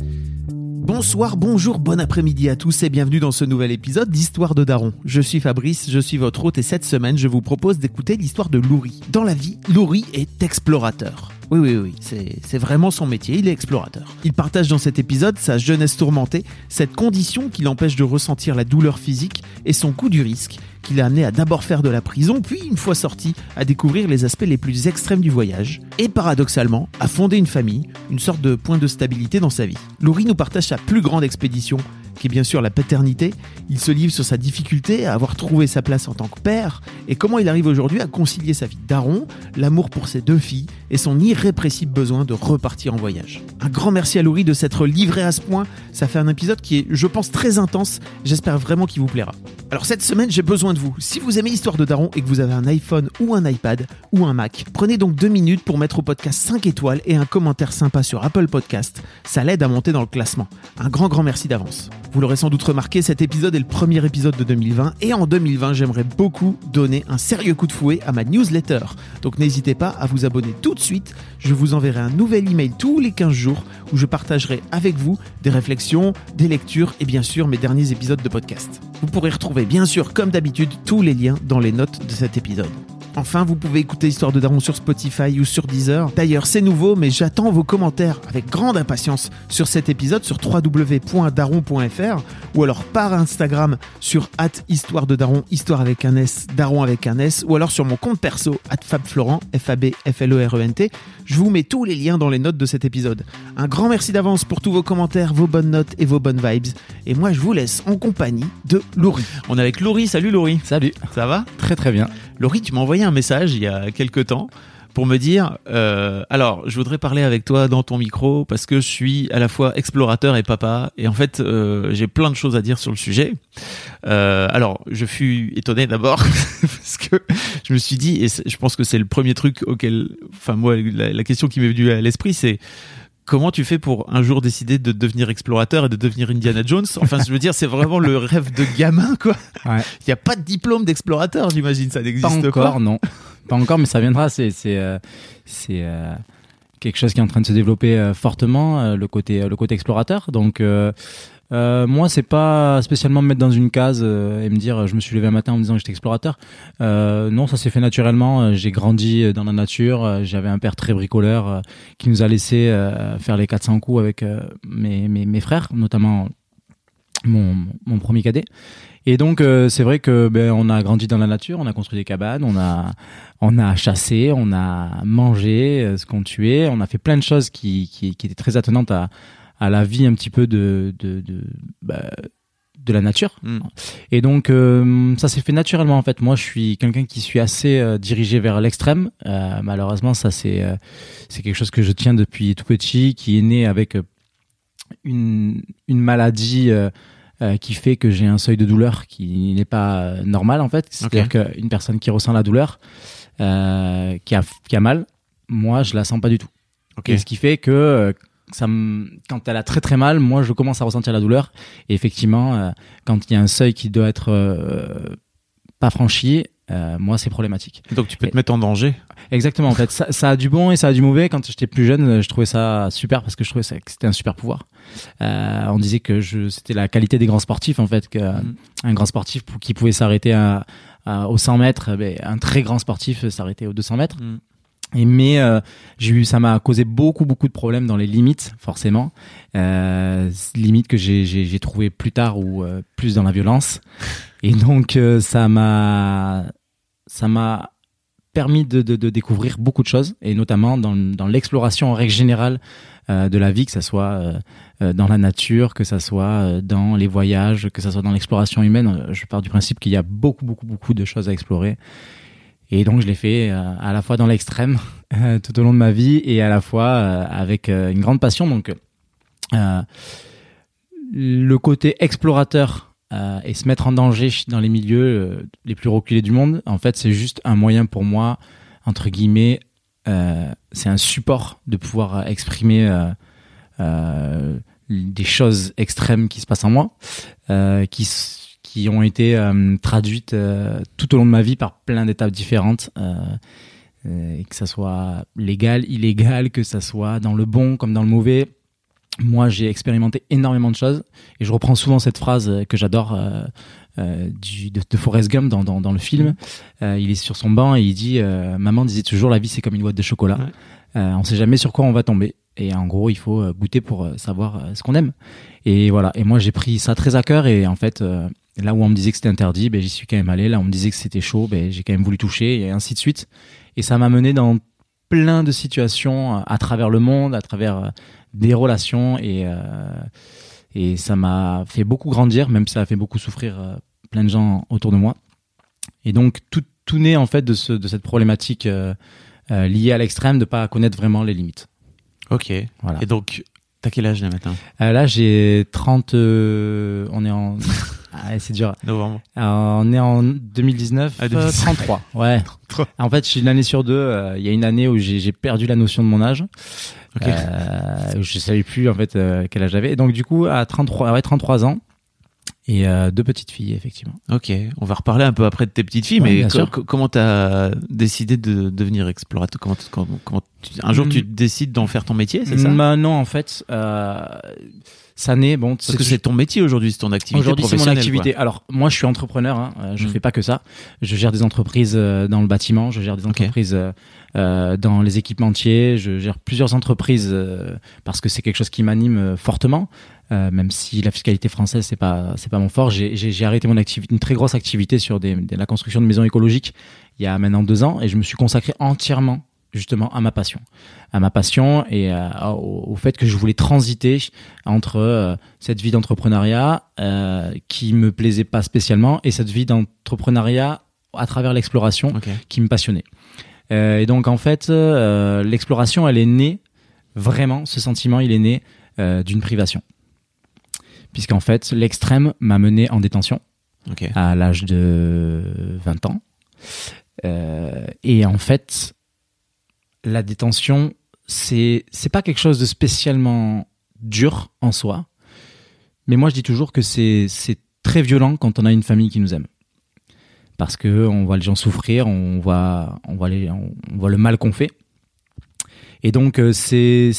Bonsoir, bonjour, bon après-midi à tous et bienvenue dans ce nouvel épisode d'Histoire de Daron. Je suis Fabrice, je suis votre hôte et cette semaine je vous propose d'écouter l'histoire de Louri. Dans la vie, Louri est explorateur. Oui, oui, oui, c'est vraiment son métier, il est explorateur. Il partage dans cet épisode sa jeunesse tourmentée, cette condition qui l'empêche de ressentir la douleur physique et son coup du risque qui l'a amené à d'abord faire de la prison, puis une fois sorti, à découvrir les aspects les plus extrêmes du voyage, et paradoxalement, à fonder une famille, une sorte de point de stabilité dans sa vie. Laurie nous partage sa plus grande expédition, qui est bien sûr la paternité. Il se livre sur sa difficulté à avoir trouvé sa place en tant que père, et comment il arrive aujourd'hui à concilier sa vie daron, l'amour pour ses deux filles, et son irrépressible besoin de repartir en voyage. Un grand merci à Laurie de s'être livré à ce point, ça fait un épisode qui est, je pense, très intense, j'espère vraiment qu'il vous plaira. Alors cette semaine, j'ai besoin de vous. Si vous aimez l'histoire de Daron et que vous avez un iPhone ou un iPad ou un Mac, prenez donc deux minutes pour mettre au podcast 5 étoiles et un commentaire sympa sur Apple Podcast. Ça l'aide à monter dans le classement. Un grand grand merci d'avance. Vous l'aurez sans doute remarqué, cet épisode est le premier épisode de 2020 et en 2020, j'aimerais beaucoup donner un sérieux coup de fouet à ma newsletter. Donc n'hésitez pas à vous abonner tout de suite. Je vous enverrai un nouvel email tous les 15 jours où je partagerai avec vous des réflexions, des lectures et bien sûr mes derniers épisodes de podcast. Vous pourrez retrouver bien sûr comme d'habitude tous les liens dans les notes de cet épisode. Enfin, vous pouvez écouter Histoire de Daron sur Spotify ou sur Deezer. D'ailleurs, c'est nouveau, mais j'attends vos commentaires avec grande impatience sur cet épisode sur www.daron.fr ou alors par Instagram sur histoire de Daron, histoire avec un S, Daron avec un S, ou alors sur mon compte perso, fabflorent, F-A-B-F-L-E-R-E-N-T. Je vous mets tous les liens dans les notes de cet épisode. Un grand merci d'avance pour tous vos commentaires, vos bonnes notes et vos bonnes vibes. Et moi, je vous laisse en compagnie de Laurie. On est avec Laurie. Salut Laurie. Salut. Ça va? Très très bien. Laurie, tu m'as envoyé un message il y a quelques temps pour me dire euh, alors je voudrais parler avec toi dans ton micro parce que je suis à la fois explorateur et papa et en fait euh, j'ai plein de choses à dire sur le sujet euh, alors je fus étonné d'abord parce que je me suis dit et je pense que c'est le premier truc auquel enfin moi la, la question qui m'est venue à l'esprit c'est Comment tu fais pour un jour décider de devenir explorateur et de devenir Indiana Jones? Enfin, je veux dire, c'est vraiment le rêve de gamin, quoi. Ouais. Il n'y a pas de diplôme d'explorateur, j'imagine, ça Pas n'existe encore, pas. non. Pas encore, mais ça viendra. C'est c'est euh, c'est euh, quelque chose qui est en train de se développer euh, fortement, euh, le côté le côté explorateur. Donc euh, moi, c'est pas spécialement me mettre dans une case euh, et me dire je me suis levé un matin en me disant que j'étais explorateur. Euh, non, ça s'est fait naturellement. Euh, J'ai grandi dans la nature. J'avais un père très bricoleur qui nous a laissé faire les 400 coups avec mes, mes frères, notamment mon mon premier cadet. Et donc c'est vrai que ben on a grandi dans la nature, on a construit des cabanes, on a on a chassé, on a mangé ce qu'on tuait, on a fait plein de choses qui, qui étaient très attenantes à à la vie un petit peu de de de, bah, de la nature. Mm. Et donc euh, ça s'est fait naturellement en fait. Moi je suis quelqu'un qui suis assez euh, dirigé vers l'extrême. Euh, malheureusement ça c'est c'est quelque chose que je tiens depuis tout petit, qui est né avec une une maladie. euh, qui fait que j'ai un seuil de douleur qui n'est pas euh, normal en fait. C'est-à-dire qu'une personne qui ressent la douleur, euh, qui, a, qui a mal, moi je la sens pas du tout. Et ce qui fait que ça me, quand elle a très très mal, moi je commence à ressentir la douleur. Et effectivement, euh, quand il y a un seuil qui doit être euh, pas franchi, euh, moi c'est problématique. Donc tu peux te mettre en danger. Exactement, en fait, ça, ça a du bon et ça a du mauvais. Quand j'étais plus jeune, je trouvais ça super parce que je trouvais ça, que c'était un super pouvoir. On disait que je, c'était la qualité des grands sportifs, en fait, que Mhm. un grand sportif qui pouvait s'arrêter à, à- aux 100 mètres, eh ben, un très grand sportif s'arrêtait aux 200 mètres. Mhm. Et mais euh, j'ai eu, ça m'a causé beaucoup beaucoup de problèmes dans les limites, forcément. Euh, limites que j'ai j'ai j'ai trouvé plus tard ou euh, plus dans la violence. Et donc euh, ça m'a ça m'a permis de, de, de découvrir beaucoup de choses et notamment dans, dans l'exploration en règle générale euh, de la vie, que ça soit euh, dans la nature, que ça soit dans les voyages, que ça soit dans l'exploration humaine. Je pars du principe qu'il y a beaucoup beaucoup beaucoup de choses à explorer Et donc je l'ai fait euh, à la fois dans l'extrême euh, tout au long de ma vie et à la fois euh, avec une grande passion. Donc le côté explorateur et se mettre en danger dans les milieux les plus reculés du monde, en fait, c'est juste un moyen pour moi, entre guillemets, c'est un support de pouvoir exprimer des choses extrêmes qui se passent en moi, qui, qui ont été euh, traduites euh, tout au long de ma vie par plein d'étapes différentes. Euh, que ça soit légal, illégal, que ça soit dans le bon comme dans le mauvais. Moi, j'ai expérimenté énormément de choses et je reprends souvent cette phrase que j'adore du, de, de Forrest Gump dans, dans, dans le film. Euh, il est sur son banc et il dit Maman disait toujours la vie c'est comme une boîte de chocolat. Ouais. On sait jamais sur quoi on va tomber. Et en gros, il faut goûter pour savoir ce qu'on aime. Et voilà. Et moi, j'ai pris ça très à cœur. Et en fait, euh, là où on me disait que c'était interdit, ben, j'y suis quand même allé. Là où on me disait que c'était chaud, ben, j'ai quand même voulu toucher et ainsi de suite. Et ça m'a mené dans plein de situations euh, à travers le monde, à travers euh, des relations et euh, et ça m'a fait beaucoup grandir, même si ça a fait beaucoup souffrir euh, plein de gens autour de moi. Et donc tout tout naît en fait de ce de cette problématique euh, liée à l'extrême de pas connaître vraiment les limites. Ok. Voilà. Et donc, t'as quel âge là maintenant? Là j'ai 30 euh, on est en ah, c'est dur. Novembre. Euh, on est en 2019, Ah, euh, 2019. 33. Ouais. En fait, je suis une année sur deux. euh, Il y a une année où j'ai perdu la notion de mon âge. Ok. Euh, je savais plus en fait euh, quel âge j'avais. Et donc du coup, à 33, ouais, 33 ans et euh, deux petites filles effectivement. Ok, on va reparler un peu après de tes petites filles, Ouais, mais co- co- comment t'as décidé de devenir explorateur comment, comment, comment tu- Un jour, Mm. tu décides d'en faire ton métier, c'est ça? Bah, Non, en fait, ça naît bon. Parce que c'est ton métier aujourd'hui, c'est ton activité Aujourd'hui, c'est mon activité. Alors, moi, je suis entrepreneur. Hein. euh, Je Mm. fais pas que ça. Je gère des entreprises euh, dans le bâtiment. Je gère des entreprises euh, euh, dans les équipementiers. Je gère plusieurs entreprises euh, parce que c'est quelque chose qui m'anime fortement. Euh, même si la fiscalité française c'est pas c'est pas mon fort, j'ai arrêté mon activité, une très grosse activité sur des, des- la construction de maisons écologiques il y a maintenant deux ans et je me suis consacré entièrement justement à ma passion, à ma passion et euh, au, au fait que je voulais transiter entre euh, cette vie d'entrepreneuriat euh, qui me plaisait pas spécialement et cette vie d'entrepreneuriat à travers l'exploration qui me passionnait. Euh, et donc en fait, l'exploration, elle est née vraiment, ce sentiment, il est né d'une privation. Puisqu'en fait, l'extrême m'a mené en détention à l'âge de 20 ans. Et en fait, la détention, c'est c'est pas quelque chose de spécialement dur en soi, mais moi je dis toujours que c'est très violent quand on a une famille qui nous aime, parce que on voit les gens souffrir, on voit on voit les on voit le mal qu'on fait. Et donc euh, c'est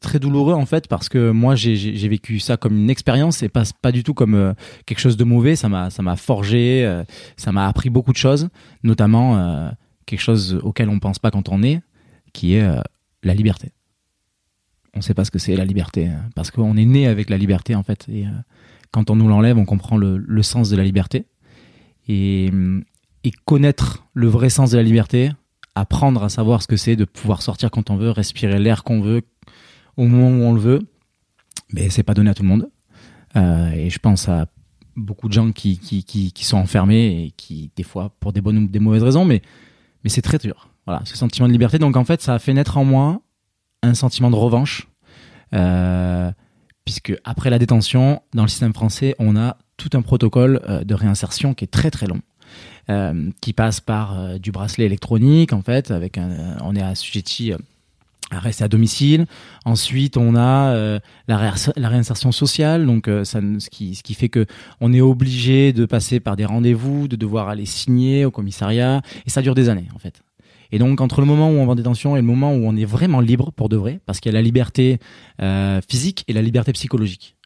très douloureux en fait parce que moi j'ai vécu ça comme une expérience et pas pas du tout comme euh, quelque chose de mauvais. Ça m'a ça m'a forgé, euh, ça m'a appris beaucoup de choses, notamment quelque chose auquel on pense pas quand on est, qui est euh, la liberté. On sait pas ce que c'est la liberté hein, parce qu'on est né avec la liberté en fait et euh, quand on nous l'enlève, on comprend le, sens de la liberté et hum, et connaître le vrai sens de la liberté, apprendre à savoir ce que c'est de pouvoir sortir quand on veut, respirer l'air qu'on veut au moment où on le veut, mais c'est pas donné à tout le monde. Euh, et je pense à beaucoup de gens qui, qui, qui, qui sont enfermés et qui, des fois, pour des bonnes ou des mauvaises raisons, mais, mais c'est très dur. Voilà, ce sentiment de liberté. Donc en fait, ça a fait naître en moi un sentiment de revanche, euh, puisque après la détention, dans le système français, on a tout un protocole euh, de réinsertion qui est très très long. euh, qui passe par euh, du bracelet électronique en fait avec un, on est assujetti rester à domicile. Ensuite, on a euh, la, réinser- la réinsertion sociale, donc euh, ça, ce, qui, ce qui fait que on est obligé de passer par des rendez-vous, de devoir aller signer au commissariat, et ça dure des années en fait. Et donc entre le moment où on va en détention et le moment où on est vraiment libre pour de vrai, parce qu'il y a la liberté euh, physique et la liberté psychologique.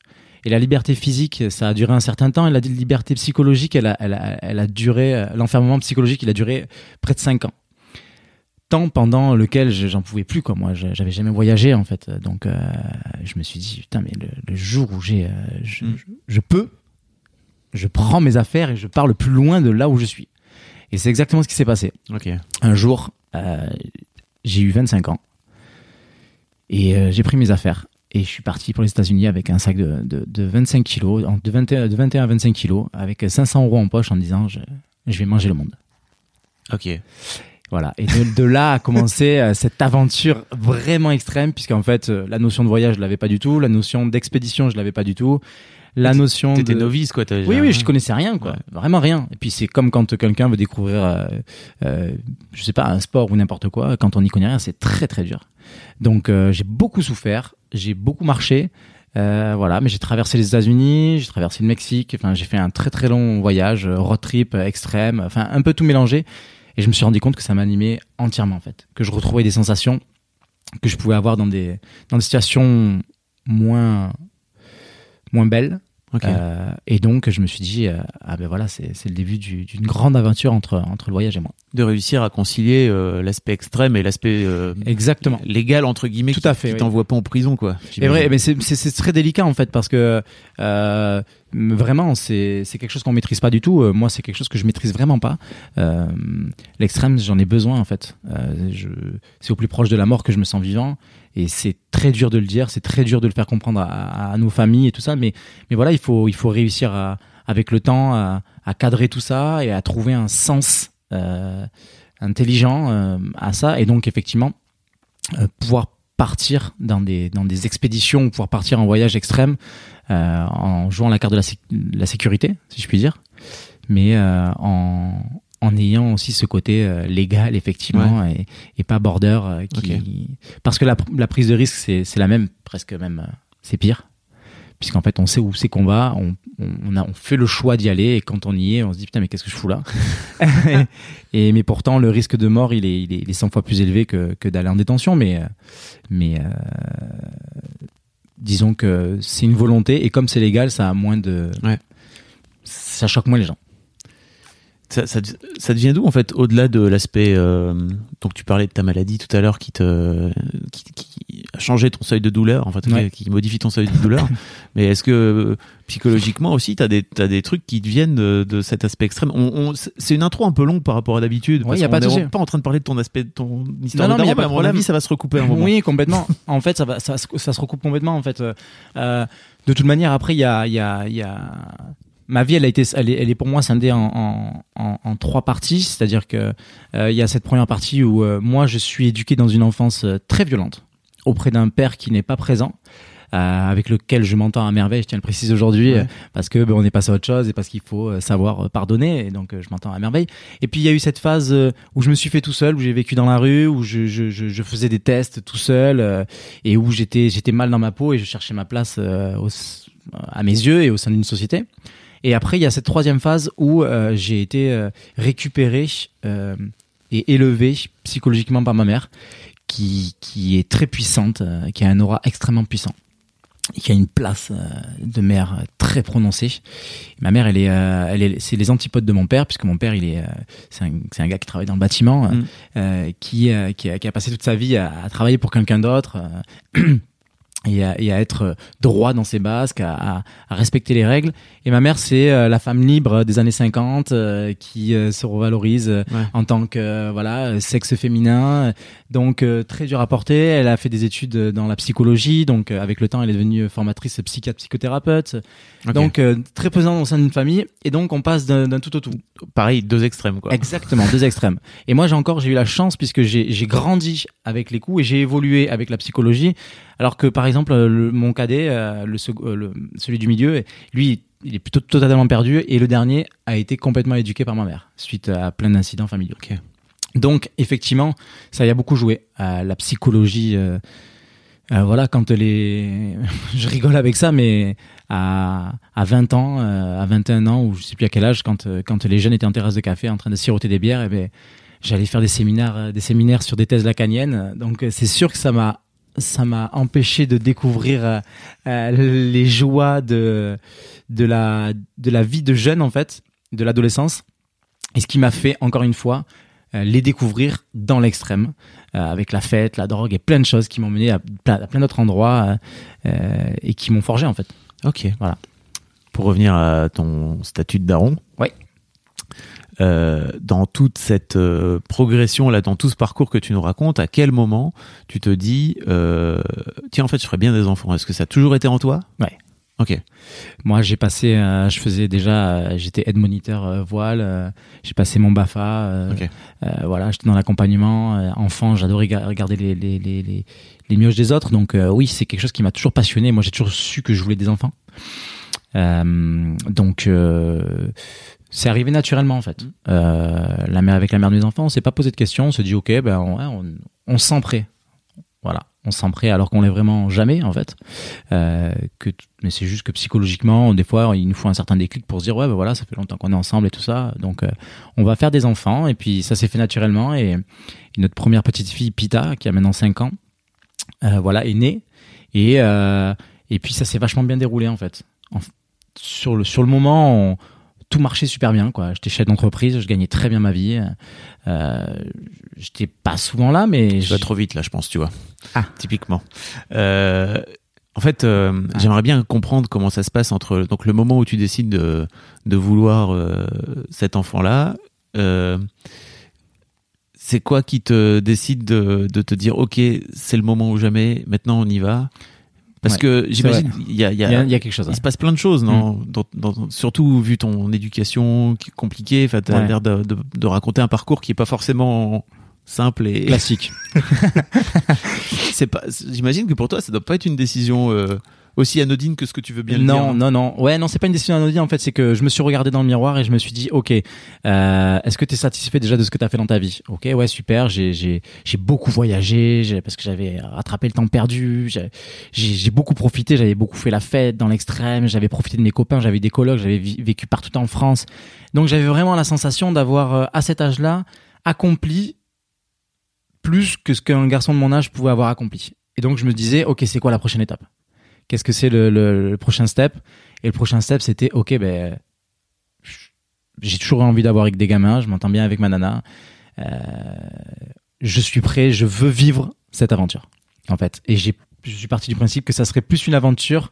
Et la liberté physique, ça a duré un certain temps, et la liberté psychologique, elle a, elle a, elle a duré, euh, l'enfermement psychologique, il a duré près de cinq ans temps pendant lequel je- j'en pouvais plus quoi. Moi j'avais jamais voyagé en fait. Donc euh, je me suis dit putain mais le, le jour où j'ai euh, je, Mm. je, je peux je prends mes affaires et je pars le plus loin de là où je suis. Et c'est exactement ce qui s'est passé. Un jour euh, j'ai eu 25 ans et j'ai pris mes affaires et je suis parti pour les États-Unis avec un sac de, de, de 25 kilos de 21, de 21 à 25 kilos avec 500 euros en poche en disant je, je vais manger le monde. Ok. Voilà. Et de, de là a commencé euh, cette aventure vraiment extrême, puisqu'en fait, euh, la notion de voyage, je l'avais pas du tout. La notion d'expédition, je l'avais pas du tout. La notion T'étais de... novice, quoi. Oui, oui, je connaissais rien, quoi. Ouais. Vraiment rien. Et puis c'est comme quand quelqu'un veut découvrir, euh, euh, je sais pas, un sport ou n'importe quoi. Quand on n'y connaît rien, c'est très très dur. Donc euh, j'ai beaucoup souffert, j'ai beaucoup marché, euh, voilà. Mais j'ai traversé les États-Unis, j'ai traversé le Mexique. Enfin, j'ai fait un très très long voyage, euh, road trip extrême, enfin un peu tout mélangé. Et je me suis rendu compte que ça m'animait entièrement en fait, que je retrouvais des sensations que je pouvais avoir dans des dans des situations moins moins belles. Euh, et donc, je me suis dit, euh, ah ben voilà, c'est le début du- d'une grande aventure entre, entre le voyage et moi. De réussir à concilier euh, l'aspect extrême et l'aspect Exactement. légal entre guillemets. Tout qui- à fait, Qui oui. t'envoie pas en prison, quoi. C'est vrai, mais c'est- très délicat en fait parce que vraiment c'est quelque chose qu'on maîtrise pas du tout. Moi, c'est quelque chose que je maîtrise vraiment pas. L'extrême, j'en ai besoin en fait. C'est au plus proche de la mort que je me sens vivant et c'est très dur de le dire, c'est très dur de le faire comprendre à, nos familles et tout ça. Mais mais voilà, il faut il faut réussir à avec le temps à, cadrer tout ça et à trouver un sens euh, intelligent euh, à ça et donc effectivement euh, pouvoir partir dans des dans des expéditions ou pouvoir partir en voyage extrême en jouant la carte de la, la sécurité si je puis dire mais en en ayant aussi ce côté euh, légal effectivement et, et pas border euh, qui parce que la, la prise de risque c'est la même presque même euh, c'est pire. Puisqu'en fait on sait où c'est qu'on va on, on, on a on fait le choix d'y aller et quand on y est on se dit putain mais qu'est-ce que je fous là? Et mais pourtant le risque de mort il est il est, il est 100 fois plus élevé que, que d'aller en détention mais mais disons que c'est une volonté et comme c'est légal ça a moins de Ouais. ça choque moins les gens Ça, ça, ça devient d'où en fait au-delà de l'aspect euh, donc tu parlais de ta maladie tout à l'heure qui te qui, qui a changé ton seuil de douleur en fait Ouais. qui modifie ton seuil de douleur mais est-ce que euh, psychologiquement aussi t'as des t'as des trucs qui te viennent de, de cet aspect extrême? On, on- c'est une intro un peu longue par rapport à d'habitude Ouais, parce y a qu'on pas est pas en train de parler de ton aspect de ton histoire Non, de non, mais de à mon avis ça va se recouper un moment Oui, complètement. en fait, ça, va, ça, se- ça se recoupe complètement. En fait, Euh, euh, de toute manière, après, il y a, il y a, il y a ma vie, elle a été, elle est, elle est pour moi scindée en, en, en, en trois parties. C'est-à-dire que euh, il y a cette première partie où euh, moi, je suis éduqué dans une enfance euh, très violente auprès d'un père qui n'est pas présent. avec lequel je m'entends à merveille, je tiens à le préciser aujourd'hui, Ouais. parce que ben, on est passé à autre chose et parce qu'il faut savoir pardonner, et donc je m'entends à merveille. Et puis il y a eu cette phase où je me suis fait tout seul, où j'ai vécu dans la rue, où je, je, je, je faisais des tests tout seul, et où j'étais j'étais mal dans ma peau et je cherchais ma place au à mes yeux et au sein d'une société. Et après, il y a cette troisième phase où euh, j'ai été euh, récupéré euh, et élevé psychologiquement par ma mère, qui, qui est très puissante, qui a un aura extrêmement puissant, qui a une place de mère très prononcée. Ma mère, elle est, elle est, c'est les antipodes de mon père, puisque mon père, il est, c'est un, c'est un gars qui travaille dans le bâtiment, Mm. euh, qui, qui, a, qui a passé toute sa vie à, à travailler pour quelqu'un d'autre. euh, et à, et à être droit dans ses basques, à, à- à respecter les règles. Et ma mère, c'est euh, la femme libre des années 50 euh, qui euh, se revalorise euh, Ouais. en tant que euh, voilà euh, sexe féminin. Donc euh, très dur à porter. Elle a fait des études dans la psychologie. Donc euh, avec le temps, elle est devenue formatrice psychiatre psychothérapeute. Ok. Donc euh, très pesant au sein d'une famille. Et donc on passe d'un tout au tout. pareil deux extrêmes quoi Exactement, deux extrêmes. Et moi, j'ai encore, j'ai eu la chance puisque j'ai grandi avec les coups et j'ai évolué avec la psychologie. Alors que, par exemple, le- mon cadet, euh, le, euh, le- celui du milieu, lui, il est plutôt totalement perdu. Et le dernier a été complètement éduqué par ma mère suite à plein d'incidents familiaux. Donc, effectivement, ça y a beaucoup joué. Euh, la psychologie, euh, euh, voilà, quand les, je rigole avec ça, mais à, à 20 ans, euh, à 21 ans, ou je sais plus à quel âge, quand, euh, quand les jeunes étaient en terrasse de café en train de siroter des bières, eh ben, j'allais faire des séminaires, euh, des séminaires sur des thèses lacaniennes. Donc, euh, c'est sûr que ça m'a, ça m'a empêché de découvrir euh, euh, les joies de, de la, de la vie de jeune, en fait, de l'adolescence. Et ce qui m'a fait, encore une fois, euh, les découvrir dans l'extrême, avec la fête, la drogue et plein de choses qui m'ont mené à plein, à plein d'autres endroits et qui m'ont forgé en fait. ok Voilà. pour revenir à ton statut de daron Ouais. Euh, dans toute cette euh, progression là, dans tout ce parcours que tu nous racontes, à quel moment tu te dis, euh, tiens, en fait, je ferais bien des enfants? Est-ce que ça a toujours été en toi? Ouais. Ok. Moi, j'ai passé, je faisais déjà, j'étais aide moniteur voile, j'ai passé mon BAFA, Ok. euh, voilà, j'étais dans l'accompagnement. enfant, j'adorais ga- regarder les, les, les, les, les mioches des autres. Donc oui, c'est quelque chose qui m'a toujours passionné. Moi, j'ai toujours su que je voulais des enfants. Euh, donc euh, c'est arrivé naturellement en fait. Euh, la mère avec la mère de mes enfants, on s'est pas posé de questions, on se dit ok, ben on, ouais, on, on se sent prêt. Voilà, on se sent prêt alors qu'on l'est vraiment jamais en fait. Euh, que mais c'est juste que psychologiquement, des fois, il nous faut un certain déclic pour se dire ouais, ben voilà, ça fait longtemps qu'on est ensemble et tout ça, donc euh, on va faire des enfants et puis ça s'est fait naturellement et, et notre première petite fille Pita qui a maintenant 5 ans, voilà, est née et et puis ça s'est vachement bien déroulé en fait. En sur le sur le moment, on- tout marchait super bien quoi. J'étais chef d'entreprise, je gagnais très bien ma vie. Euh, j'étais pas souvent là, mais Je vais trop vite là, je pense, tu vois. Ah. typiquement. Euh, en fait, euh, Ah. j'aimerais bien comprendre comment ça se passe entre donc le moment où tu décides de, de vouloir euh, cet enfant-là. c'est quoi qui te décide de, de te dire ok c'est le moment ou jamais maintenant on y va? Parce Ouais, que j'imagine il y a, il y a- y, a, quelque chose. il se passe plein de choses, non Dans- dans- Surtout vu ton éducation qui est compliquée, enfin, t'as Ouais. l'air de, de- de raconter un parcours qui est pas forcément simple et Classique. c'est pas. J'imagine que pour toi, ça doit pas être une décision euh, aussi anodine que ce que tu veux bien le non, dire. non, non. Ouais, non, c'est pas une décision anodine. En fait, c'est que je me suis regardé dans le miroir et je me suis dit, ok, euh, est-ce que tu es satisfait déjà de ce que tu as fait dans ta vie? Ok, ouais, super. J'ai, j'ai, j'ai beaucoup voyagé parce que j'avais rattrapé le temps perdu. J'ai, j'ai j'ai beaucoup profité. J'avais beaucoup fait la fête dans l'extrême. J'avais profité de mes copains. J'avais des colocs. J'avais vécu partout en France. Donc, j'avais vraiment la sensation d'avoir, euh, à cet âge-là, accompli plus que ce qu'un garçon de mon âge pouvait avoir accompli. Et donc, je me disais, ok, c'est quoi la prochaine étape? Qu'est-ce que c'est le, prochain step? Et le prochain step, c'était ok, ben j'ai toujours envie d'avoir avec des gamins. Je m'entends bien avec ma nana. Euh, je suis prêt. Je veux vivre cette aventure, en fait. Et je suis parti du principe que ça serait plus une aventure,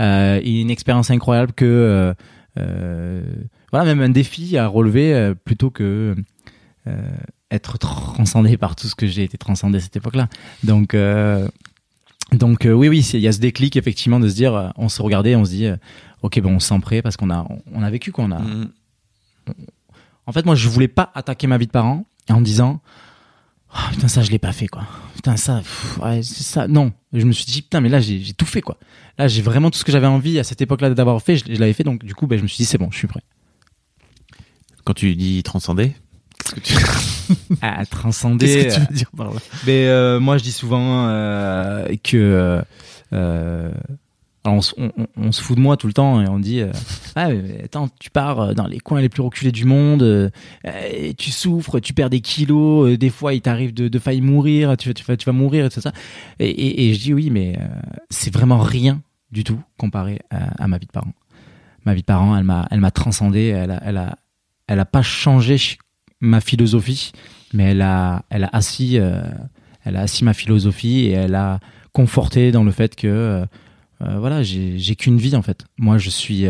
euh, une expérience incroyable que euh, euh, voilà, même un défi à relever plutôt que être transcendé par tout ce que j'ai été transcendé à cette époque-là. Donc donc euh, oui, oui, il y a ce déclic effectivement de se dire, euh, on se regardait, on se dit, euh, ok, ben on se sent prêt parce qu'on a, on, on a vécu quoi. On a. Mm. En fait, moi, je voulais pas attaquer ma vie de parent en me disant, Ah, putain ça je l'ai pas fait quoi. Putain ça, pff, ouais, c'est ça. Non, je me suis dit putain mais là j'ai j'ai tout fait quoi. Là j'ai vraiment tout ce que j'avais envie à cette époque-là d'avoir fait, je, je l'avais fait donc du coup ben je me suis dit c'est bon, je suis prêt. Quand tu dis transcender, qu'est-ce que tu, À transcender. qu'est-ce que tu veux dire par là Mais euh, moi, je dis souvent euh, que euh, alors on, se- on- on- on se fout de moi tout le temps et on dit euh, ah mais attends tu pars euh, dans les coins les plus reculés du monde, euh, et tu souffres, tu perds des kilos, euh, des fois il t'arrive de, de failli mourir, tu, vas- tu, tu vas mourir et tout ça. Et, et, et je dis oui mais euh, c'est vraiment rien du tout comparé à, à ma vie de parent. Ma vie de parent, elle m'a elle m'a transcendé, elle a elle a elle a pas changé ch- ma philosophie, mais elle a elle a assis euh, elle a assis ma philosophie et elle a conforté dans le fait que euh, euh, voilà j'ai qu'une vie en fait. Moi je suis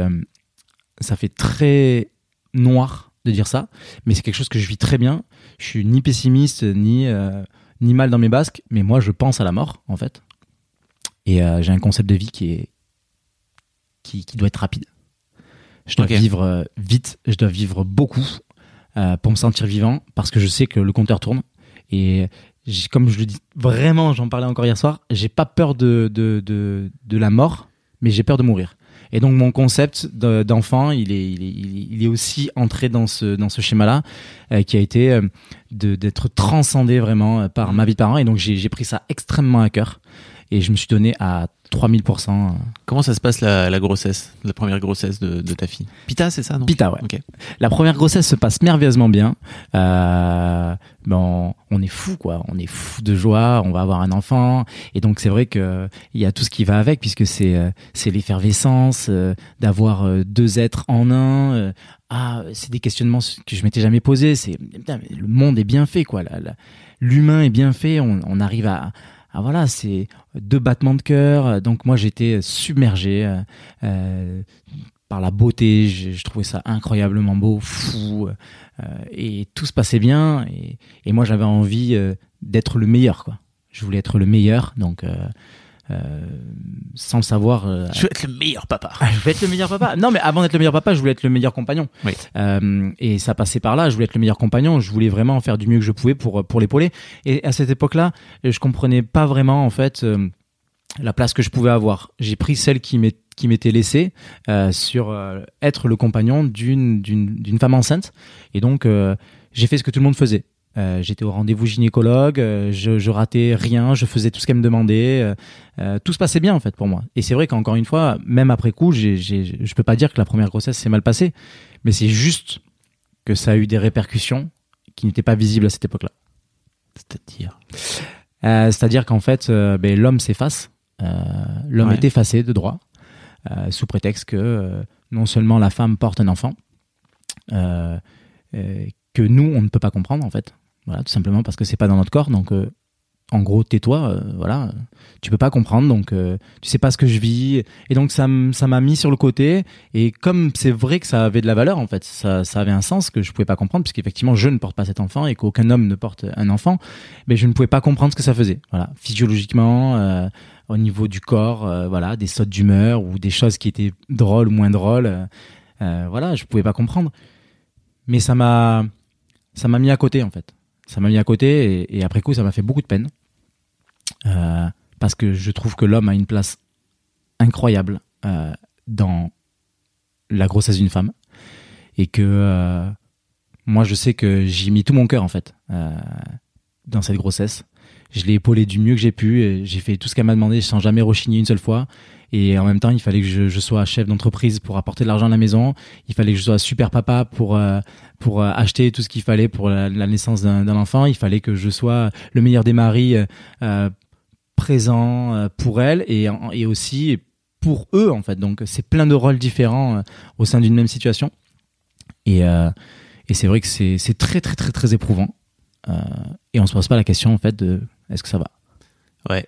ça fait très noir de dire ça mais c'est quelque chose que je vis très bien. Je suis ni pessimiste ni ni mal dans mes basques mais moi je pense à la mort en fait. Et j'ai un concept de vie qui est qui, qui doit être rapide. Je dois vivre vite je dois vivre beaucoup pour me sentir vivant parce que je sais que le compteur tourne et comme je le dis vraiment, j'en parlais encore hier soir, j'ai pas peur de, de, de, la mort, mais j'ai peur de mourir. Et donc mon concept de- d'enfant, il est, il, est, il est- aussi entré dans ce, dans ce schéma-là, euh, qui a été euh, d'être transcendé vraiment euh, par ma vie de parent. Et donc j'ai pris ça extrêmement à cœur. Et je me suis donné à 3000%. euh, Comment ça se passe la, la grossesse, la première grossesse de, de ta fille? Pita, c'est ça non? Pita, ouais. Ok. La première grossesse se passe merveilleusement bien. Euh, bon, on est fou, quoi. On est fou de joie. On va avoir un enfant, et donc c'est vrai que il y a tout ce qui va avec, puisque c'est euh, c'est l'effervescence euh, d'avoir deux êtres en un. euh, ah, c'est des questionnements que je m'étais jamais posés. C'est le monde est bien fait, quoi. L'humain est bien fait. On, on arrive à ah voilà, c'est deux battements de cœur. Donc moi j'étais submergé euh, euh, par la beauté. Je, trouvais ça incroyablement beau, fou, euh, et tout se passait bien. Et, moi j'avais envie d'être le meilleur. Je voulais être le meilleur, donc euh, sans le savoir. je veux être le meilleur papa. je veux être le meilleur papa. Non, mais avant d'être le meilleur papa, je voulais être le meilleur compagnon. Oui. et ça passait par là. Je voulais être le meilleur compagnon. Je voulais vraiment faire du mieux que je pouvais pour pour l'épauler. Et à cette époque-là, je comprenais pas vraiment en fait la place que je pouvais avoir. J'ai pris celle qui m'est qui m'était laissée euh, sur euh, être le compagnon d'une d'une femme enceinte et donc euh, j'ai fait ce que tout le monde faisait. J'étais au rendez-vous gynécologue, je, je ratais rien, je faisais tout ce qu'elle me demandait, tout se passait bien en fait pour moi. Et c'est vrai qu'encore une fois, même après coup, j'ai, je peux pas dire que la première grossesse s'est mal passée, mais c'est juste que ça a eu des répercussions qui n'étaient pas visibles à cette époque-là. C'est-à-dire C'est-à-dire qu'en fait, ben, l'homme s'efface euh, l'homme est effacé de droit euh, sous prétexte que euh, non seulement la femme porte un enfant, que nous on ne peut pas comprendre en fait, voilà tout simplement parce que c'est pas dans notre corps donc en gros tais-toi euh, voilà. Tu peux pas comprendre donc euh, tu sais pas ce que je vis. Et donc ça m'a mis sur le côté. Et comme c'est vrai que ça avait de la valeur en fait ça, ça avait un sens que je pouvais pas comprendre puisqu'effectivement je ne porte pas cet enfant et qu'aucun homme ne porte un enfant. Mais je ne pouvais pas comprendre ce que ça faisait voilà. Physiologiquement euh, au niveau du corps voilà des sautes d'humeur ou des choses qui étaient drôles ou moins drôles voilà je pouvais pas comprendre. Mais ça m'a ça m'a mis à côté en fait ça m'a mis à côté et, après coup ça m'a fait beaucoup de peine. Euh, parce que je trouve que l'homme a une place incroyable euh, dans la grossesse d'une femme. Et que euh, moi je sais que j'ai mis tout mon cœur en fait dans cette grossesse. Je l'ai épaulé du mieux que j'ai pu j'ai fait tout ce qu'elle m'a demandé sans jamais rechigner une seule fois et en même temps il fallait que je, sois chef d'entreprise pour apporter de l'argent à la maison il fallait que je sois super papa pour pour acheter tout ce qu'il fallait pour la, naissance d'un enfant il fallait que je sois le meilleur des maris euh, présent euh, pour elle et, et aussi pour eux en fait. Donc c'est plein de rôles différents euh, au sein d'une même situation. Et, euh, et c'est vrai que c'est très très très très éprouvant. et on se pose pas la question en fait de est-ce que ça va? Ouais.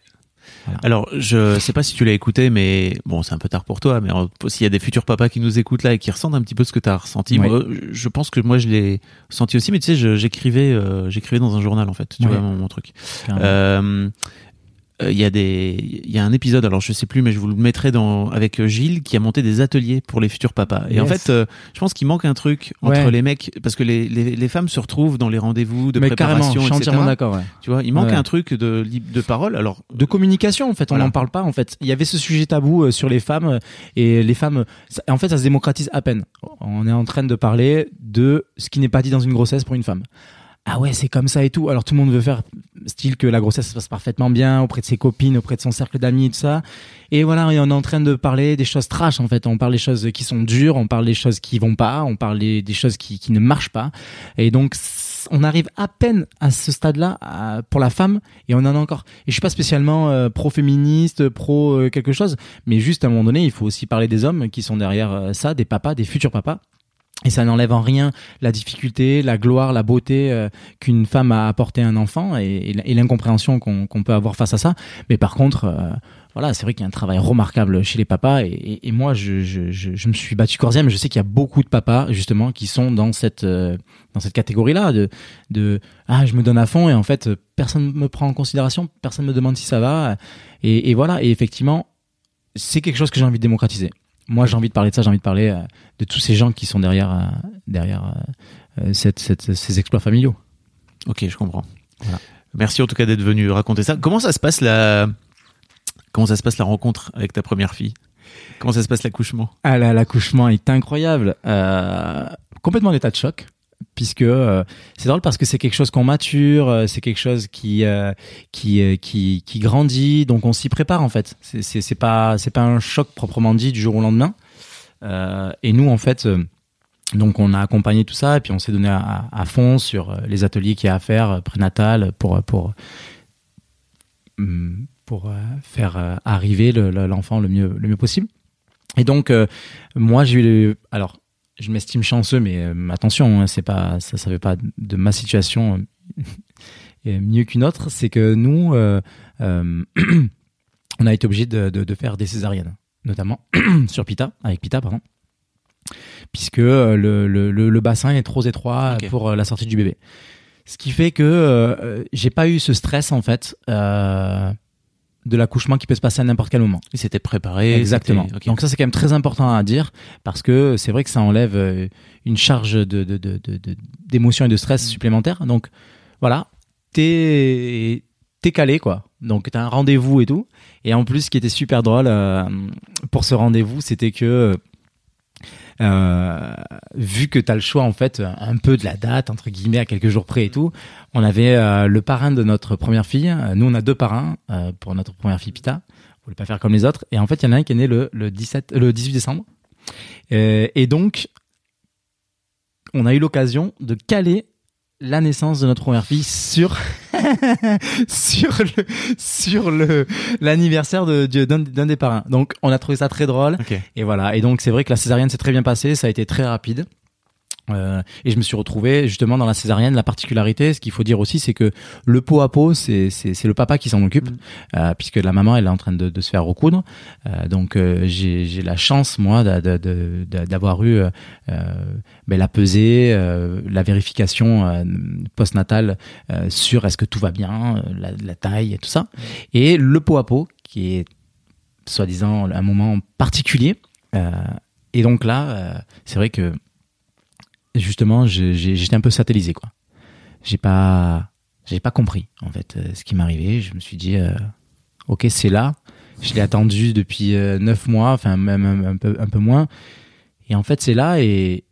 Alors, je sais pas si tu l'as écouté, mais bon, c'est un peu tard pour toi, mais s'il y a des futurs papas qui nous écoutent là et qui ressentent un petit peu ce que tu as ressenti, moi, je pense que moi je l'ai senti aussi, mais tu sais, j'écrivais, j'écrivais dans un journal en fait, tu vois mon, mon truc. Euh, il y a des il y a un épisode alors je sais plus mais je vous le mettrai dans avec Gilles qui a monté des ateliers pour les futurs papas. Et en fait euh, je pense qu'il manque un truc entre les mecs parce que les, les, les, femmes se retrouvent dans les rendez-vous de mais préparation carrément, je suis d'accord ouais. tu vois il manque un truc de de parole alors de communication en fait on n'en parle pas en fait. Il y avait ce sujet tabou euh, sur les femmes euh, et les femmes en fait ça se démocratise à peine. On est en train de parler de ce qui n'est pas dit dans une grossesse pour une femme ah ouais c'est comme ça et tout. Alors tout le monde veut faire style que la grossesse se passe parfaitement bien auprès de ses copines auprès de son cercle d'amis et tout ça. Et voilà on est en train de parler des choses trash en fait. On parle des choses qui sont dures on parle des choses qui vont pas on parle des, choses qui, qui ne marchent pas. Et donc on arrive à peine à ce stade-là pour la femme et on en a encore. Et je suis pas spécialement euh, pro-féministe, pro euh, quelque chose, mais juste à un moment donné, il faut aussi parler des hommes qui sont derrière euh, ça, des papas, des futurs papas et ça n'enlève en rien la difficulté, la gloire, la beauté euh, qu'une femme a apporté à un enfant et, l'incompréhension qu'on peut avoir face à ça. Mais par contre, euh, voilà, c'est vrai qu'il y a un travail remarquable chez les papas. Et, et moi, je, je, je, je, me suis battu corps mais je sais qu'il y a beaucoup de papas justement qui sont dans cette euh, dans cette catégorie-là de de ah je me donne à fond et en fait personne me prend en considération, personne me demande si ça va. Et, et voilà. Et effectivement, c'est quelque chose que j'ai envie de démocratiser moi j'ai envie de parler de ça, j'ai envie de parler euh, de tous ces gens qui sont derrière, euh, derrière euh, cette, cette, ces exploits familiaux. Ok, je comprends. Merci en tout cas d'être venu raconter ça. Comment ça se passe la, comment ça se passe la rencontre avec ta première fille? Comment ça se passe l'accouchement? Ah là, l'accouchement est incroyable. complètement en état de choc puisque euh, c'est drôle parce que c'est quelque chose qu'on mature, euh, c'est quelque chose qui euh, qui, qui qui grandit, donc on s'y prépare en fait. C'est c'est pas c'est pas un choc proprement dit du jour au lendemain. et nous en fait, donc on a accompagné tout ça et puis on s'est donné à, à, fond sur les ateliers qu'il y a à faire prénatal pour pour mm, pour faire arriver l'enfant le, mieux le mieux possible. Et donc moi j'ai eu alors je m'estime chanceux, mais euh, attention, hein, c'est pas ça, ça fait pas de ma situation euh, mieux qu'une autre. C'est que nous, euh, on a été obligé de, de, faire des césariennes, notamment sur Pita, avec Pita, pardon, puisque le, le, le, bassin est trop étroit pour la sortie du bébé. Ce qui fait que j'ai pas eu ce stress en fait de l'accouchement qui peut se passer à n'importe quel moment. Il s'était préparé. Exactement. Donc ça c'est quand même très important à dire parce que c'est vrai que ça enlève euh, une charge de, de, de, de- de- d'émotion et de stress supplémentaire. Donc voilà, t'es t'es calé quoi. Donc t'as un rendez-vous et tout. Et en plus, ce qui était super drôle euh, pour ce rendez-vous, c'était que euh, vu que t'as le choix en fait un peu de la date entre guillemets à quelques jours près et tout, on avait euh, le parrain de notre première fille. Nous on a deux parrains euh, pour notre première fille Pita. On voulait pas faire comme les autres. Et en fait, il y en a un qui est né le, le 17, le 18 décembre. Euh, et donc, on a eu l'occasion de caler la naissance de notre première fille sur sur le sur le l'anniversaire de d'un des parrains. Donc on a trouvé ça très drôle Ok. et voilà. Et donc c'est vrai que la césarienne s'est très bien passée, ça a été très rapide. Euh, et je me suis retrouvé justement dans la césarienne. La particularité, ce qu'il faut dire aussi, c'est que le pot à pot, c'est c'est c'est le papa qui s'en occupe, euh, puisque la maman elle est en train de, de se faire recoudre. Euh, donc j'ai j'ai la chance moi d'a- de- d'avoir eu ben, la pesée, la vérification postnatale sur est-ce que tout va bien, la, la taille et tout ça, et le pot à pot qui est soi-disant un moment particulier. Et donc là, c'est vrai que justement, je- j'étais un peu satellisé, quoi. J'ai pas, j'ai pas compris en fait euh, ce qui m'arrivait. Je me suis dit, euh, ok, c'est là. Je l'ai attendu depuis euh, neuf mois, enfin même un, peu, un peu moins. Et en fait, c'est là et,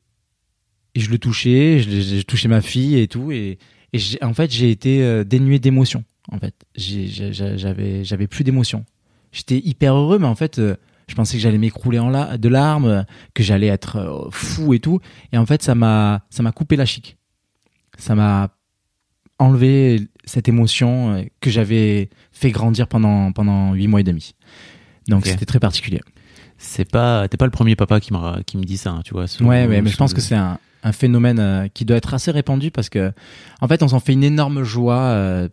et je le touchais, je, j'ai touché ma fille et tout. Et, et en fait, j'ai été euh, dénué d'émotion. En fait, j'avais, plus d'émotion. J'étais hyper heureux, mais en fait, je pensais que j'allais m'écrouler en la- de larmes, que j'allais être euh, fou et tout. Et en fait, ça m'a, ça m'a coupé la chic. Ça m'a enlevé cette émotion euh, que j'avais fait grandir pendant pendant huit mois et demi. Donc c'était très particulier. C'est pas, t'es pas le premier papa qui, m'a- qui me dit ça, hein, tu vois. sous- Ouais, ouais, mais je pense que c'est un, un phénomène euh, qui doit être assez répandu parce que, en fait, on s'en fait une énorme joie euh,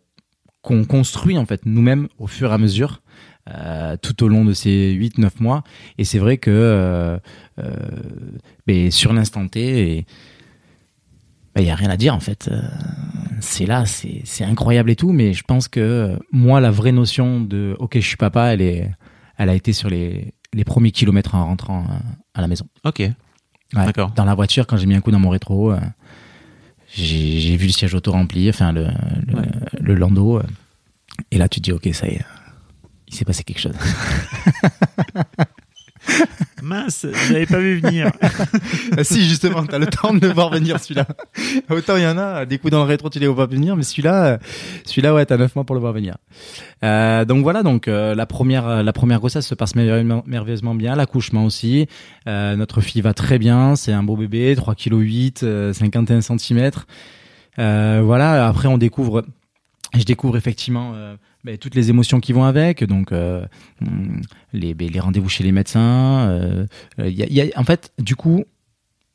qu'on construit en fait nous-mêmes au fur et à mesure. Euh, tout au long de ces 8-9 mois et c'est vrai que euh, euh, ben, sur l'instant T il y a rien à dire en fait Euh, c'est là c'est incroyable et tout mais je pense que moi la vraie notion de ok je suis papa elle est elle a été sur les les premiers kilomètres en rentrant à la maison Ok. Ouais. D'accord. Dans la voiture, quand j'ai mis un coup dans mon rétro, j'ai vu le siège auto rempli, enfin le, le, Ouais. le landau. et là, tu te dis, ok, ça y est, il s'est passé quelque chose. Mince, j'avais pas vu venir. Ah, si, justement, t'as le temps de le voir venir, celui-là. Autant il y en a, des coups dans le rétro, tu les vois pas venir, mais celui-là, celui-là, ouais, t'as neuf mois pour le voir venir. Euh, donc voilà, donc euh, la première, la première grossesse se passe merveilleusement, merveilleusement bien, l'accouchement aussi. Euh, notre fille va très bien, c'est un beau bébé, 3 kg 8, euh, 51 cm. Euh, voilà, après on découvre, je découvre effectivement ben, toutes les émotions qui vont avec, donc euh, hum, les, ben, les rendez-vous chez les médecins. euh, euh, y a- en fait, du coup,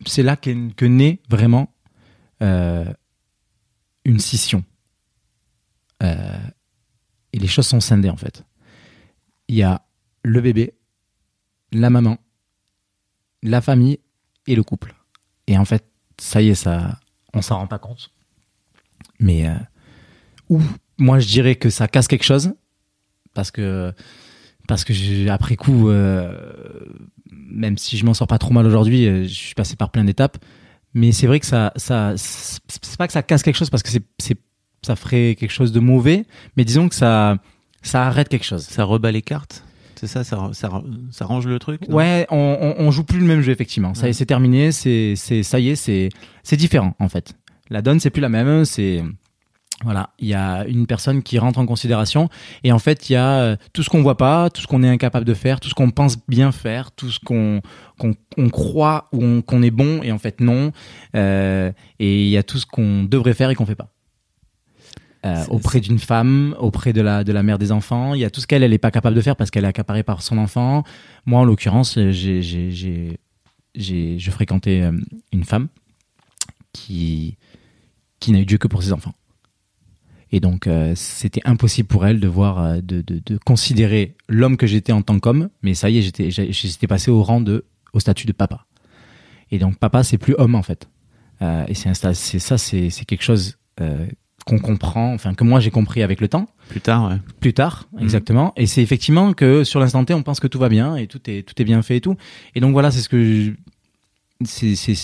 c'est là qu'est- que naît vraiment une scission. Et les choses sont scindées en fait. Il y a le bébé, la maman, la famille et le couple. Et en fait, ça y est, ça, on s'en rend pas compte. Mais ou moi je dirais que ça casse quelque chose parce que parce que après coup, euh, même si je m'en sors pas trop mal aujourd'hui, euh, je suis passé par plein d'étapes. Mais c'est vrai que ça, ça, c'est pas que ça casse quelque chose parce que c'est, c'est, ça ferait quelque chose de mauvais, mais disons que ça, ça arrête quelque chose. Ça rebat les cartes C'est ça, ça, ça, ça range le truc Ouais, on, on, on joue plus le même jeu effectivement. Ça Ouais. c'est terminé. C'est, c'est, ça y est, c'est, c'est différent en fait. La donne, c'est plus la même. C'est voilà, il y a une personne qui rentre en considération et en fait, il y a euh, tout ce qu'on voit pas, tout ce qu'on est incapable de faire, tout ce qu'on pense bien faire, tout ce qu'on qu'on on croit ou on- qu'on est bon et en fait non. Euh, et il y a tout ce qu'on devrait faire et qu'on fait pas. Euh, auprès d'une femme, auprès de la de la mère des enfants, il y a tout ce qu'elle elle est pas capable de faire parce qu'elle est accaparée par son enfant. Moi, en l'occurrence, j'ai j'ai j'ai j'ai je fréquentais euh, une femme qui qui n'a eu Dieu que pour ses enfants. Et donc, euh, c'était impossible pour elle de voir, euh, de, de, de considérer l'homme que j'étais en tant qu'homme. Mais ça y est, j'étais, j'étais passé au rang de, au statut de papa. Et donc, papa, c'est plus homme en fait. Euh, et c'est c'est ça, c'est, c'est quelque chose euh, qu'on comprend, enfin que moi j'ai compris avec le temps, Plus tard, ouais. plus tard, Mhm. exactement. Et c'est effectivement que sur l'instant T, on pense que tout va bien et tout est tout est bien fait et tout. Et donc voilà, c'est ce que je- c'est c'est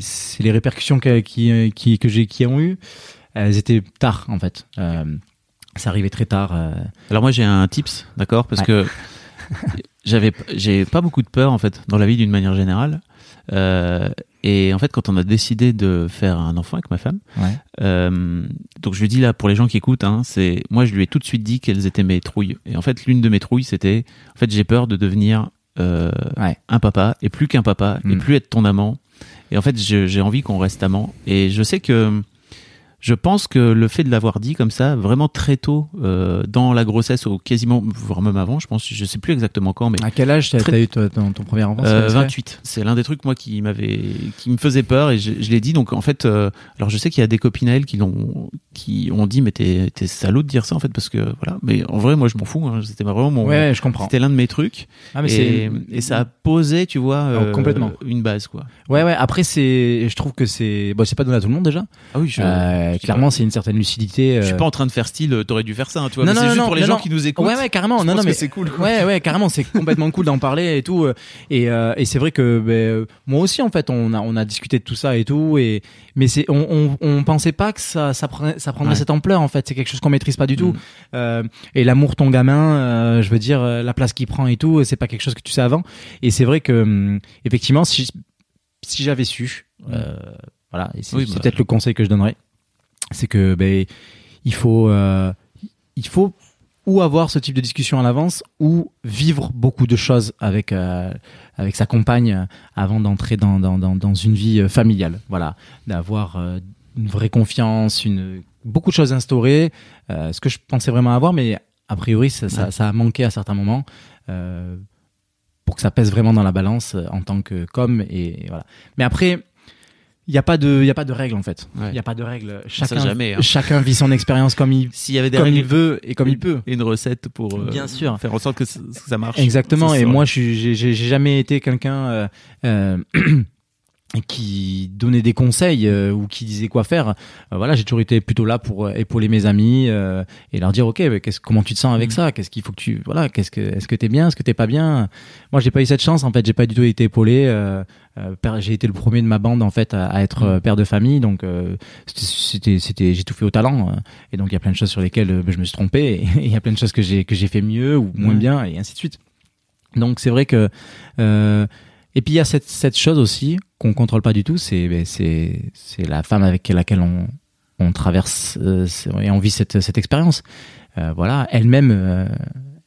c'est les répercussions que qui qui que j'ai qui ont eu. Elles étaient tard en fait. Euh, ça arrivait très tard. euh. Alors moi j'ai un tips, d'accord, parce Ouais. que j'avais j'ai pas beaucoup de peur en fait dans la vie d'une manière générale. Euh, et en fait quand on a décidé de faire un enfant avec ma femme, Ouais. euh, donc je lui dis là pour les gens qui écoutent, hein, c'est moi je lui ai tout de suite dit quelles étaient mes trouilles. Et en fait l'une de mes trouilles c'était en fait j'ai peur de devenir euh, Ouais. un papa et plus qu'un papa et Mm. plus être ton amant. Et en fait j'ai envie qu'on reste amant. Et je sais que je pense que le fait de l'avoir dit comme ça, vraiment très tôt euh, dans la grossesse, ou quasiment, voire même avant, je pense, je sais plus exactement quand, mais À quel âge t'as Très- eu toi, ton, ton premier enfant euh, c'est vrai 28. C'est l'un des trucs moi qui m'avait, qui me faisait peur et je, je l'ai dit. Donc en fait, euh, alors je sais qu'il y a des copines à elle qui l'ont, qui ont dit mais t'es, t'es salaud de dire ça en fait parce que voilà. Mais en vrai, moi je m'en fous. hein. C'était vraiment mon, Ouais, je comprends. c'était l'un de mes trucs. Ah, mais et, et ça a posé, tu vois, Oh, euh, complètement. une base quoi. Ouais, ouais. Après, c'est, je trouve que c'est, bon, c'est pas donné à tout le monde déjà. Ah oui, je, Euh, clairement, c'est une certaine lucidité. je suis euh, pas en train de faire style, euh, t'aurais dû faire ça, hein, tu vois. Non, mais c'est juste non, pour les non, gens qui nous écoutent. Ouais, ouais, carrément. Je Non, pense non, mais c'est cool. Ouais, ouais, carrément, c'est complètement cool d'en parler et tout. Et, euh, et c'est vrai que ben, euh, moi aussi, en fait, on a, on a discuté de tout ça et tout. Et mais c'est, on, on, on pensait pas que ça, ça, prenait, ça prendrait Ouais. cette ampleur. En fait, c'est quelque chose qu'on maîtrise pas du tout. Mm. Euh, et l'amour ton gamin, euh, je veux dire, euh, la place qu'il prend et tout, c'est pas quelque chose que tu sais avant. Et c'est vrai que hum, effectivement, si si j'avais su, euh, voilà, et c'est Oui, c'est bah. peut-être le conseil que je donnerais, c'est que ben il faut euh, il faut ou avoir ce type de discussion à l'avance ou vivre beaucoup de choses avec euh, avec sa compagne avant d'entrer dans, dans, dans, dans une vie euh, familiale. Voilà. D'avoir euh, une vraie confiance une beaucoup de choses instaurées euh, ce que je pensais vraiment avoir mais a priori ça, ça, ça a manqué à certains moments euh, pour que ça pèse vraiment dans la balance en tant que com et, et voilà. Mais après il n'y a pas de il y a pas de règle en fait il Ouais. y a pas de règle chacun jamais, hein. chacun vit son expérience comme il S'il y avait des comme règles il veut et comme il peut une recette pour euh, Bien sûr. faire en sorte que ça, que ça marche. Exactement. Et moi, je j'ai jamais été quelqu'un euh, euh, qui donnait des conseils euh, ou qui disait quoi faire. Euh, voilà, j'ai toujours été plutôt là pour euh, épauler mes amis euh, et leur dire, ok, mais qu'est-ce, comment tu te sens avec Mm. ça? Qu'est-ce qu'il faut que tu, voilà, qu'est-ce que, est-ce que t'es bien? Est-ce que t'es pas bien? Moi, j'ai pas eu cette chance. En fait, j'ai pas du tout été épaulé. euh, j'ai été le premier de ma bande en fait à, à être Mm. père de famille, donc euh, c'était, c'était, j'ai tout fait au talent. et donc il y a plein de choses sur lesquelles je me suis trompé. Et il y a plein de choses que j'ai que j'ai fait mieux ou moins Ouais. bien et ainsi de suite. Donc c'est vrai que euh, et puis il y a cette, cette chose aussi qu'on contrôle pas du tout, c'est ben, c'est la femme avec laquelle on on traverse euh, et on vit cette cette expérience. Euh, voilà, elle-même euh,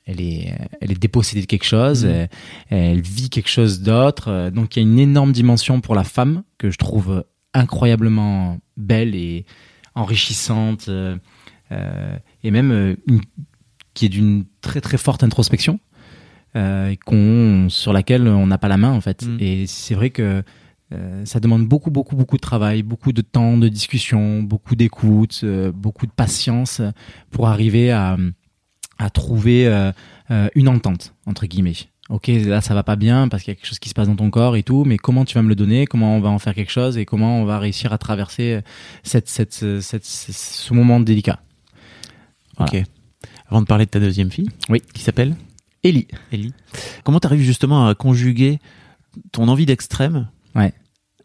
elle est elle est dépossédée de quelque chose, Mhm. elle, elle vit quelque chose d'autre. donc il y a une énorme dimension pour la femme que je trouve incroyablement belle et enrichissante et même une- qui est d'une très très forte introspection qu'on sur laquelle on n'a pas la main en fait. Mm. Et c'est vrai que euh, ça demande beaucoup beaucoup beaucoup de travail, beaucoup de temps de discussion, beaucoup d'écoute, euh, beaucoup de patience euh, pour arriver à à trouver euh, euh, une entente entre guillemets. Ok, là ça va pas bien parce qu'il y a quelque chose qui se passe dans ton corps et tout, mais comment tu vas me le donner? Comment on va en faire quelque chose? Et comment on va réussir à traverser euh, cette, cette, cette, cette- ce moment délicat? Ok. Avant de parler de ta deuxième fille, Oui. qui s'appelle? Ellie. Ellie. Comment t'arrives justement à conjuguer ton envie d'extrême Ouais.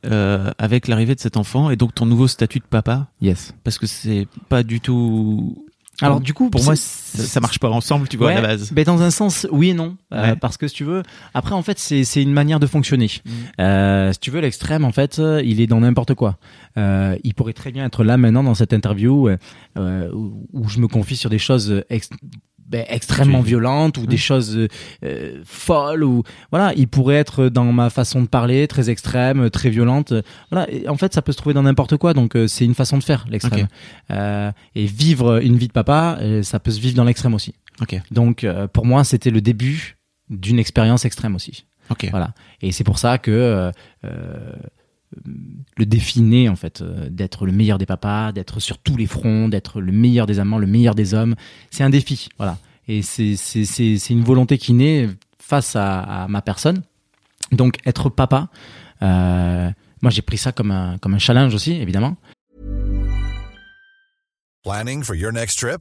euh, avec l'arrivée de cet enfant et donc ton nouveau statut de papa? Yes. Parce que c'est pas du tout. Alors du coup, pour moi, ça, marche pas ensemble, tu vois, à la base. Ben, dans un sens, oui et non. Euh, Ouais. parce que si tu veux, après en fait, c'est une manière de fonctionner. Mm. Euh, si tu veux, l'extrême, en fait, il est dans n'importe quoi. Euh, il pourrait très bien être là maintenant dans cette interview où, je me confie sur des choses ben, extrêmement Tu- violentes ou des choses euh, euh, folles ou voilà. Il pourrait être dans ma façon de parler très extrême, très violente. Voilà. Et en fait, ça peut se trouver dans n'importe quoi. Donc euh, c'est une façon de faire l'extrême. Euh, et vivre une vie de papa, ça peut se vivre dans l'extrême aussi. Donc pour moi, c'était le début d'une expérience extrême aussi. Voilà. Et c'est pour ça que le défi né en fait euh, d'être le meilleur des papas, d'être sur tous les fronts, d'être le meilleur des amants, le meilleur des hommes, c'est un défi. Voilà. Et c'est une volonté qui naît face à, à ma personne. Donc être papa. Euh, moi, j'ai pris ça comme un comme un challenge aussi, évidemment. Planning for your next trip?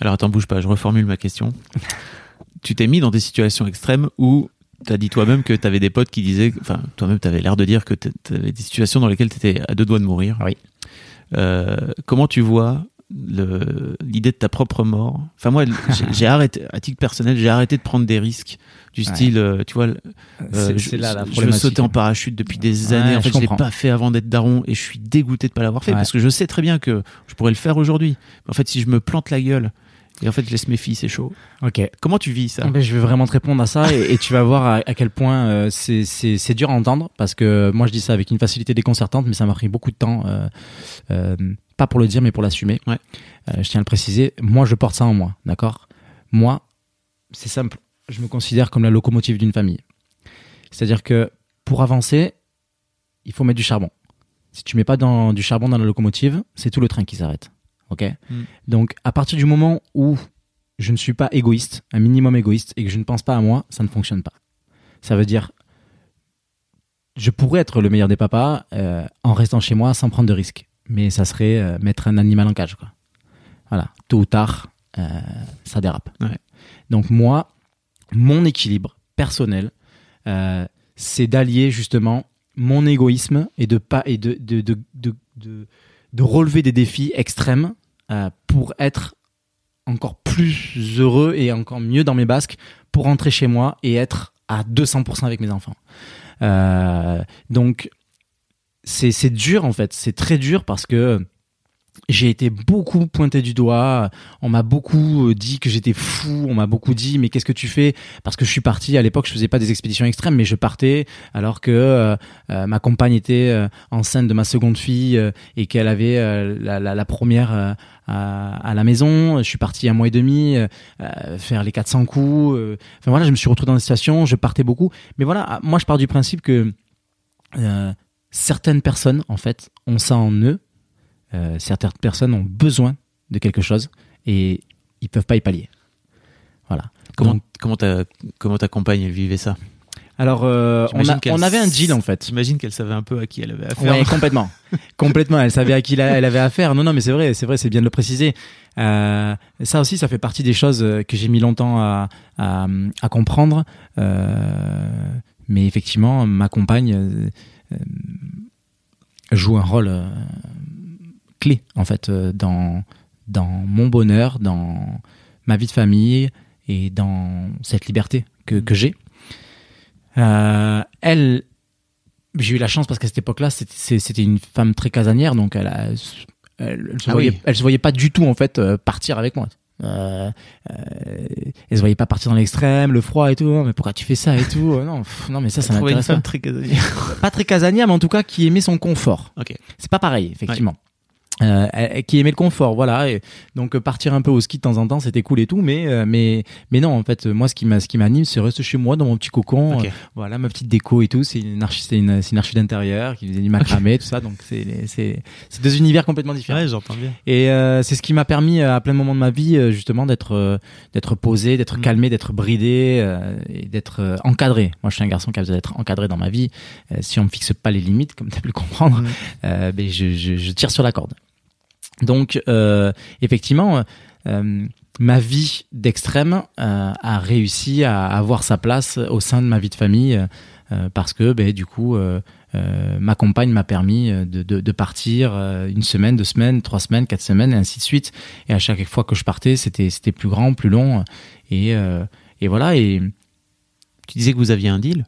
Alors attends, bouge pas, je reformule ma question. tu t'es mis dans des situations extrêmes où tu as dit toi-même que tu avais des potes qui disaient, enfin toi-même tu avais l'air de dire que tu avais des situations dans lesquelles tu étais à deux doigts de mourir. Oui. Euh, comment tu vois l'idée de ta propre mort Enfin moi, j'ai- arrêté, à titre personnel, j'ai arrêté de prendre des risques du Ouais. style, euh, tu vois, euh, je, là la je veux sauter en parachute depuis des Ouais, années. En je fait, je l'ai comprends. pas fait avant d'être daron et je suis dégoûté de pas l'avoir fait Ouais. parce que je sais très bien que je pourrais le faire aujourd'hui. En fait, si je me plante la gueule et en fait je laisse mes filles, c'est chaud. Ok. Comment tu vis ça? Ben, je vais vraiment te répondre à ça et, et tu vas voir à, à quel point euh, c'est- dur à entendre parce que moi je dis ça avec une facilité déconcertante mais ça m'a pris beaucoup de temps euh, euh, pas pour le dire mais pour l'assumer. Ouais. Euh, je tiens à le préciser moi je porte ça en moi d'accord? Moi c'est simple. Je me considère comme la locomotive d'une famille. C'est à dire que pour avancer il faut mettre du charbon. Si tu mets pas dans, du charbon dans la locomotive c'est tout le train qui s'arrête ok? Mm. donc à partir du moment où je ne suis pas égoïste, un minimum égoïste, et que je ne pense pas à moi, ça ne fonctionne pas. Ça veut dire, je pourrais être le meilleur des papas euh, en restant chez moi sans prendre de risques, mais ça serait euh, mettre un animal en cage, quoi. Voilà, tôt ou tard, euh, ça dérape. Ouais. Donc moi, mon équilibre personnel, euh, c'est d'allier justement mon égoïsme et de pas et de de de de, de, de relever des défis extrêmes euh, pour être encore plus heureux et encore mieux dans mes basques pour rentrer chez moi et être à 200% avec mes enfants. Euh, donc c'est dur en fait, c'est très dur parce que j'ai été beaucoup pointé du doigt, on m'a beaucoup euh, dit que j'étais fou, on m'a beaucoup dit mais qu'est-ce que tu fais? Parce que je suis parti à l'époque, je faisais pas des expéditions extrêmes mais je partais alors que euh, euh, ma compagne était euh, enceinte de ma seconde fille euh, et qu'elle avait euh, la, la, première euh, à, la maison. Je suis parti un mois et demi euh, euh, faire les 400 coups. euh. Enfin voilà, je me suis retrouvé dans des situations, je partais beaucoup. Mais voilà, moi je pars du principe que euh, certaines personnes en fait ont ça en eux. Euh, certaines personnes ont besoin de quelque chose et ils peuvent pas y pallier. Voilà. Comment Donc, comment ta comment ta compagne elle vivait ça? Alors euh, on, a- avait un deal en fait. J'imagine qu'elle savait un peu à qui elle avait affaire. Complètement, complètement. Elle savait à qui la- elle avait affaire. Non, non, mais c'est vrai, c'est vrai, c'est bien de le préciser. Euh, ça aussi, ça fait partie des choses que j'ai mis longtemps à, à, à comprendre. Euh, mais effectivement, ma compagne joue un rôle euh, clé en fait euh, dans dans mon bonheur, dans ma vie de famille et dans cette liberté que, que j'ai. Euh, elle, j'ai eu la chance parce qu'à cette époque-là, c'était- une femme très casanière, donc elle, a- elle, elle se Ah voyait, oui. elle se voyait pas du tout en fait euh, partir avec moi. Euh, euh, elle se voyait pas partir dans l'extrême, le froid et tout. Non, mais pourquoi tu fais ça et tout Euh, Non, pff, non, mais ça, ça m'intéresse pas. très casanière. Pas très casanière, mais en tout cas qui aimait son confort. Ok. C'est pas pareil, effectivement. Euh, qui aimait le confort, voilà. Et donc partir un peu au ski de temps en temps, c'était cool et tout, mais euh, mais mais non, en fait, moi, ce qui ce qui m'anime, c'est rester chez moi dans mon petit cocon, Ok. euh, voilà, ma petite déco et tout. C'est une archi, c'est une, archi d'intérieur qui faisait du macramé, tout ça. Donc c'est c'est c'est deux univers complètement différents. Ouais, j'entends bien. Et euh, c'est ce qui m'a permis à plein de moments de ma vie justement d'être d'être posé, d'être Mm. calmé, d'être bridé euh, et d'être encadré. Moi, je suis un garçon qui a besoin d'être encadré dans ma vie. Si on me fixe pas les limites, comme tu as pu le comprendre, Mm. euh, ben je, je, je tire sur la corde. Donc, euh, effectivement, euh, ma vie d'extrême euh, a réussi à avoir sa place au sein de ma vie de famille euh, parce que, ben, du coup, euh, euh, ma compagne m'a permis de, de, de partir une semaine, deux semaines, trois semaines, quatre semaines, et ainsi de suite. Et à chaque fois que je partais, c'était c'était plus grand, plus long, et euh, et voilà. Et Tu disais que vous aviez un deal?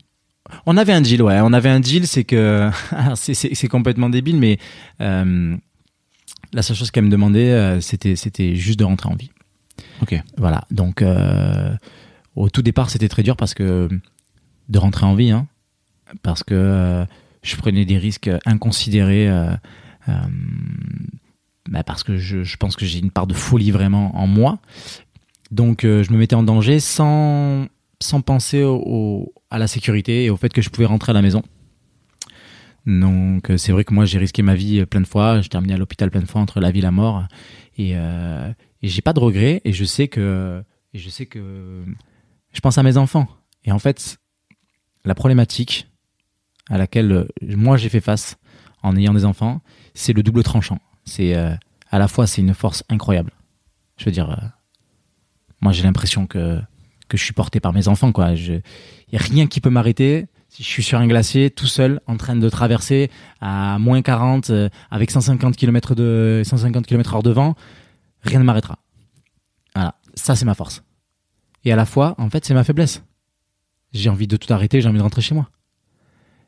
On avait un deal, ouais. On avait un deal, c'est que c'est- c'est c'est complètement débile, mais euh, la seule chose qu'elle me demandait, euh, c'était c'était juste de rentrer en vie. Ok. Voilà. Donc euh, au tout départ, c'était très dur parce que de rentrer en vie, hein, parce que euh, je prenais des risques inconsidérés. euh, bah, parce que je, je pense que j'ai une part de folie vraiment en moi. Donc je me mettais en danger sans, sans penser au, au- à la sécurité et au fait que je pouvais rentrer à la maison. Donc euh, c'est vrai que moi j'ai risqué ma vie euh, plein de fois, j'ai terminé à l'hôpital plein de fois entre la vie et la mort et, euh, et j'ai pas de regrets et je sais que et je sais que je pense à mes enfants et en fait la problématique à laquelle euh, moi j'ai fait face en ayant des enfants, c'est le double tranchant. C'est euh, à la fois c'est une force incroyable. Je veux dire euh, moi j'ai l'impression que que je suis porté par mes enfants quoi. Je y a rien qui peut m'arrêter. Si je suis sur un glacier tout seul en train de traverser à moins 40 euh, avec 150 km de 150 km heure de vent, rien ne m'arrêtera. Voilà, ça c'est ma force. Et à la fois, en fait, c'est ma faiblesse. J'ai envie de tout arrêter, j'ai envie de rentrer chez moi.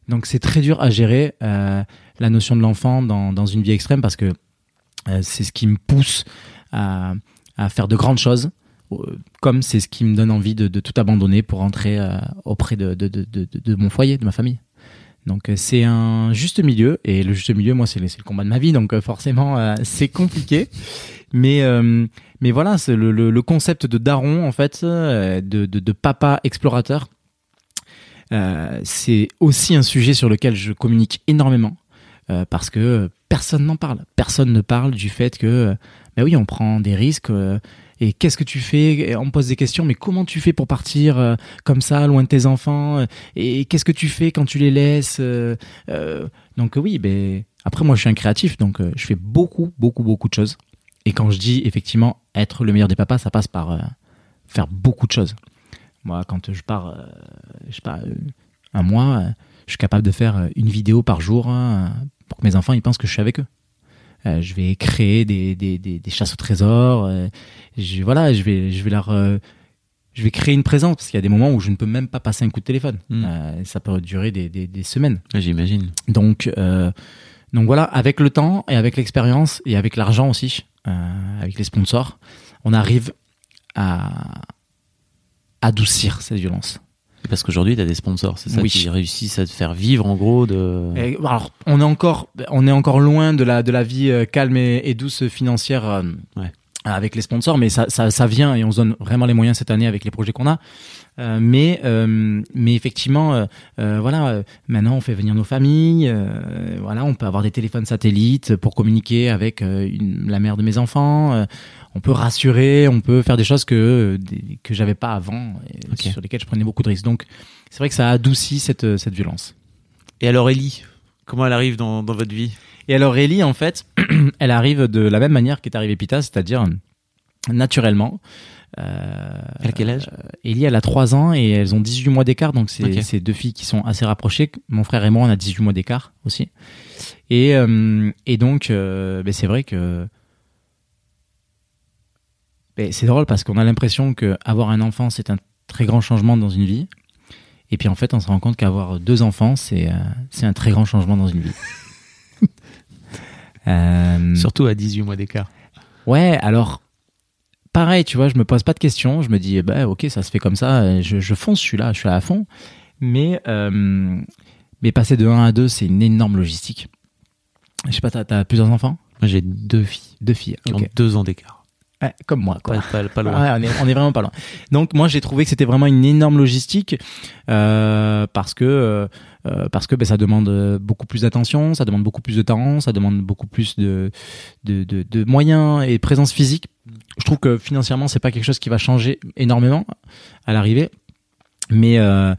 Donc c'est très dur à gérer euh, la notion de l'enfant dans, dans une vie extrême parce que euh, c'est ce qui me pousse à, à faire de grandes choses, comme c'est ce qui me donne envie de, tout abandonner pour rentrer euh, auprès de, mon foyer, de ma famille. Donc euh, c'est un juste milieu et le juste milieu, moi c'est le, combat de ma vie, donc euh, forcément euh, c'est compliqué. Mais euh, mais voilà, le, concept de daron en fait, euh, de, papa explorateur. Euh, c'est aussi un sujet sur lequel je communique énormément euh, parce que personne n'en parle. Personne ne parle du fait que, euh, ben oui, on prend des risques. euh, et qu'est-ce que tu fais? On me pose des questions, mais comment tu fais pour partir euh, comme ça, loin de tes enfants? Euh, Et qu'est-ce que tu fais quand tu les laisses euh, Donc oui, ben après moi je suis un créatif, donc je fais beaucoup, beaucoup, beaucoup de choses. Et quand je dis effectivement être le meilleur des papas, ça passe par faire beaucoup de choses. Moi, quand je pars, je sais pas, un mois, je suis capable de faire une vidéo par jour hein, pour que mes enfants ils pensent que je suis avec eux. Euh, je vais créer des, des, des, des chasses au trésor. euh, je, voilà, je vais, je vais leur, euh, je vais créer une présence parce qu'il y a des moments où je ne peux même pas passer un coup de téléphone. Mm. Euh, ça peut durer des, des, des semaines. J'imagine. Donc, euh, donc voilà, avec le temps et avec l'expérience et avec l'argent aussi, euh, avec les sponsors, on arrive à adoucir cette violence. Parce qu'aujourd'hui, tu as des sponsors, c'est ça Oui. qui réussissent à te faire vivre en gros de. Et, alors, on est encore, on est encore loin de la de la vie euh, calme et, et douce financière euh, Ouais. avec les sponsors, mais ça, ça ça vient et on se donne vraiment les moyens cette année avec les projets qu'on a. Euh, mais euh, mais effectivement, euh, voilà, euh, maintenant on fait venir nos familles. euh, voilà, on peut avoir des téléphones satellites pour communiquer avec euh, une- la mère de mes enfants. euh, on peut rassurer, on peut faire des choses que que j'avais pas avant, et sur lesquelles je prenais beaucoup de risques. Donc c'est vrai que ça adoucit cette cette violence. Et alors, Ellie, comment elle arrive dans, dans votre vie? Et alors Ellie, en fait, elle arrive de la même manière qu'est arrivé Pita, c'est-à-dire naturellement. Euh, Elle a quel âge Ellie, elle a 3 ans et elles ont 18 mois d'écart, donc c'est Ok. c'est deux filles qui sont assez rapprochées. Mon frère et moi, on a 18 mois d'écart aussi. Et, euh, et donc, euh, ben, c'est vrai que ben, c'est drôle parce qu'on a l'impression que avoir un enfant, c'est un très grand changement dans une vie. Et puis en fait, on se rend compte qu'avoir deux enfants, c'est euh, un très grand changement dans une vie. Euh, Surtout à 18 mois d'écart. Ouais, alors pareil, tu vois, je me pose pas de questions, je me dis bah ok, ça se fait comme ça, je, je fonce, je suis là, je suis là à fond. Mais euh, mais passer de 1 à 2, c'est une énorme logistique. Je sais pas, t'as as plusieurs enfants? Moi, j'ai deux filles Deux filles. qui ont deux ans d'écart. Ouais, comme moi, quoi. Pas, pas, pas loin. Ouais, on, est, on est vraiment pas loin. Donc moi j'ai trouvé que c'était vraiment une énorme logistique euh, parce que euh, parce que ben, ça demande beaucoup plus d'attention, ça demande beaucoup plus de temps, ça demande beaucoup plus de de, de, de moyens et présence physique. Je trouve que financièrement c'est pas quelque chose qui va changer énormément à l'arrivée, mais euh,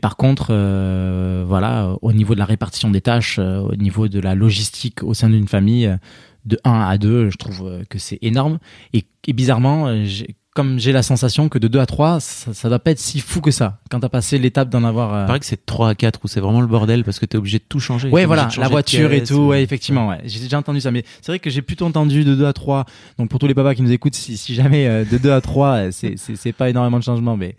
par contre, euh, voilà, au niveau de la répartition des tâches, euh, au niveau de la logistique au sein d'une famille, de 1 à 2, je trouve que c'est énorme. Et, bizarrement, comme j'ai la sensation que de 2 à 3, ça, ça doit pas être si fou que ça. Quand t'as passé l'étape d'en avoir. euh, Il paraît que c'est 3 à 4 où c'est vraiment le bordel parce que t'es obligé de tout changer. Ouais, voilà, la voiture et tout, euh, ouais, effectivement, ouais. J'ai déjà entendu ça, mais c'est vrai que j'ai plutôt entendu de 2 à 3. Donc pour tous les papas qui nous écoutent, si, si jamais euh, de 2 à 3, euh, c'est, pas énormément de changements, mais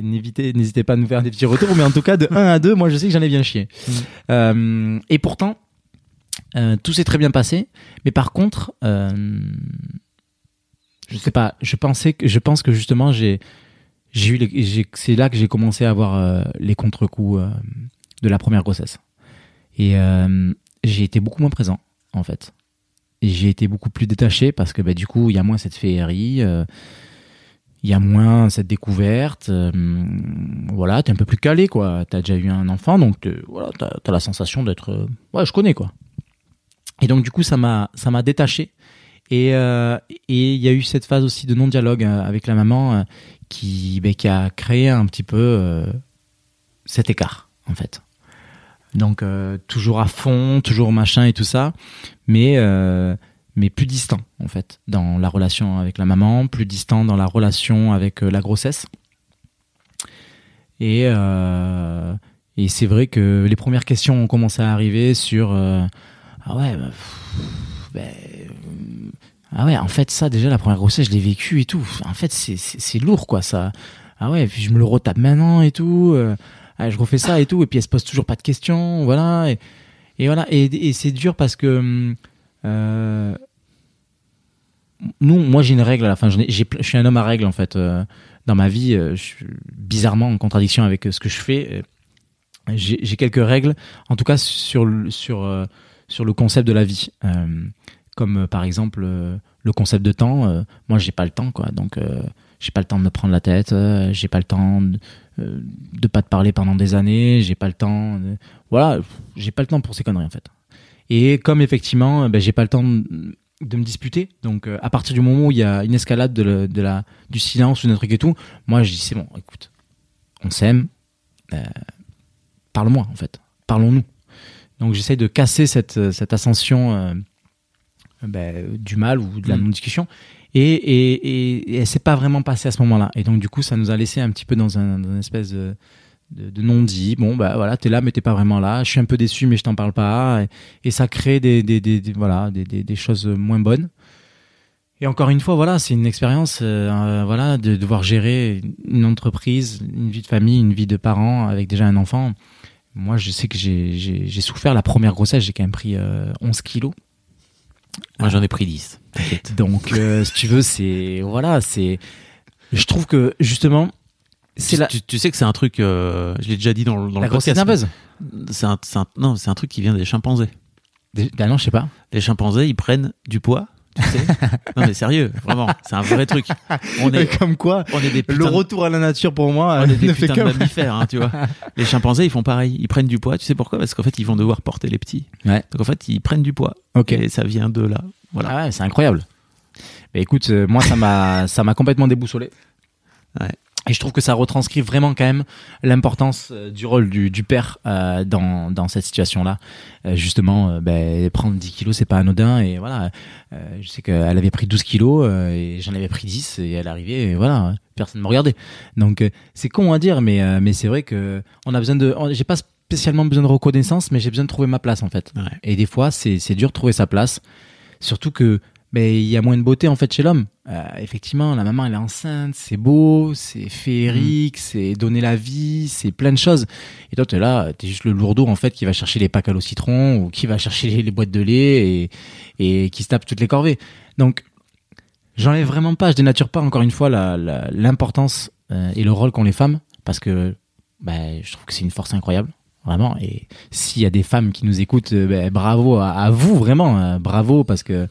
n'hésitez pas à nous faire des petits retours. Mais en tout cas, de 1 à 2, moi je sais que j'en ai bien chié. Mm. Euh, et pourtant, euh, tout s'est très bien passé. Mais par contre, euh, je sais pas, je pensais que, je pense que justement, j'ai, j'ai eu c'est là que j'ai commencé à avoir euh, les contre-coups euh, de la première grossesse. Et euh, j'ai été beaucoup moins présent, en fait. J'ai été beaucoup plus détaché parce que bah, du coup, il y a moins cette féerie, euh, il y a moins cette découverte. voilà, t'es un peu plus calé, quoi. T'as déjà eu un enfant, donc voilà, t'as as la sensation d'être. ouais, je connais, quoi. Et donc, du coup, ça m'a détaché. Et euh, et il y a eu cette phase aussi de non-dialogue euh, avec la maman euh, qui, ben, qui a créé un petit peu cet écart, en fait. Donc toujours à fond, toujours machin et tout ça, mais mais plus distant en fait dans la relation avec la maman, plus distant dans la relation avec la grossesse. Et et c'est vrai que les premières questions ont commencé à arriver sur ah ouais bah, ben, ah ouais en fait ça déjà la première grossesse je l'ai vécu et tout en fait c'est lourd quoi ça ah ouais puis je me le retape maintenant et tout euh, je refais ça et tout, et puis elle se pose toujours pas de questions, voilà. Et, voilà, et, et c'est dur parce que hum, euh, nous, moi j'ai une règle à la fin. Je suis un homme à règle en fait euh, dans ma vie. euh, je suis bizarrement en contradiction avec euh, ce que je fais. J'ai quelques règles, en tout cas sur sur sur le concept de la vie, comme euh, par exemple euh, le concept de temps. euh, moi, j'ai pas le temps, quoi. Donc, j'ai pas le temps de me prendre la tête. j'ai pas le temps de, de pas te parler pendant des années. J'ai pas le temps. Voilà, j'ai pas le temps pour ces conneries en fait. Et comme effectivement, ben, j'ai pas le temps de, me disputer. Donc, à partir du moment où il y a une escalade de, la du silence ou d'un truc et tout, moi, je dis c'est bon. Écoute, on s'aime. euh, Parle-moi en fait. Parlons-nous. Donc, j'essaye de casser cette cette ascension. Ben, du mal ou de la Mm. non-discussion. Et, et, et, et elle s'est pas vraiment passée à ce moment-là. Et donc, du coup, ça nous a laissé un petit peu dans un, dans une espèce de, de, de non-dit. Bon, bah voilà, t'es là, mais t'es pas vraiment là. Je suis un peu déçu, mais je t'en parle pas. Et, ça crée des, des, des, des- voilà, des, choses moins bonnes. Et encore une fois, voilà, c'est une expérience, euh, euh, voilà, de devoir gérer une entreprise, une vie de famille, une vie de parents avec déjà un enfant. Moi, je sais que j'ai- souffert la première grossesse. J'ai quand même pris euh, 11 kilos. Moi, j'en ai pris 10. T'inquiète. Donc, euh, si tu veux, c'est voilà, c'est. Je trouve que justement, c'est Tu, la, tu, tu sais que c'est un truc, euh, je l'ai déjà dit dans, la le podcast. C'est un, un- non, c'est un truc qui vient des chimpanzés. Des- Ah non, je sais pas. Les chimpanzés, ils prennent du poids, tu sais. non, mais sérieux, vraiment, c'est un vrai truc. On est, Comme quoi, on est des le putains de- retour à la nature pour moi on est des ne fait putains de que. mammifères, hein, tu vois. Les chimpanzés, ils font pareil. Ils prennent du poids. Tu sais pourquoi? Parce qu'en fait, ils vont devoir porter les petits. Ouais. Donc en fait, ils prennent du poids. Ok. Et ça vient de là. Voilà. Ah ouais, c'est incroyable. Mais écoute, euh, moi ça m'a ça m'a complètement déboussolé. Ouais. Et je trouve que ça retranscrit vraiment quand même l'importance euh, du rôle du, du père euh, dans, dans cette situation-là. Euh, justement, euh, ben, prendre 10 kilos, c'est pas anodin. Et voilà, euh, je sais qu'elle avait pris 12 kilos euh, et j'en avais pris 10 et elle arrivait et voilà, personne ne me regardait. Donc euh, c'est con à dire, mais, euh, mais c'est vrai que on a besoin de... J'ai pas spécialement besoin de reconnaissance, mais j'ai besoin de trouver ma place en fait. Ouais. Et des fois, c'est c'est dur de trouver sa place. Surtout que ben il y a moins de beauté en fait chez l'homme. Euh, effectivement, la maman elle est enceinte, c'est beau, c'est féerique, c'est donner la vie, c'est plein de choses. Et toi t'es là, t'es juste le lourdeau en fait qui va chercher les packs à l'eau citron ou qui va chercher les, les boîtes de lait et, et qui se tape toutes les corvées. Donc j'enlève vraiment pas, je dénature pas encore une fois l'importance euh, et le rôle qu'ont les femmes parce que ben, je trouve que c'est une force incroyable. Vraiment, et s'il y a des femmes qui nous écoutent, euh, ben, bravo à, à vous, vraiment, euh, bravo, parce que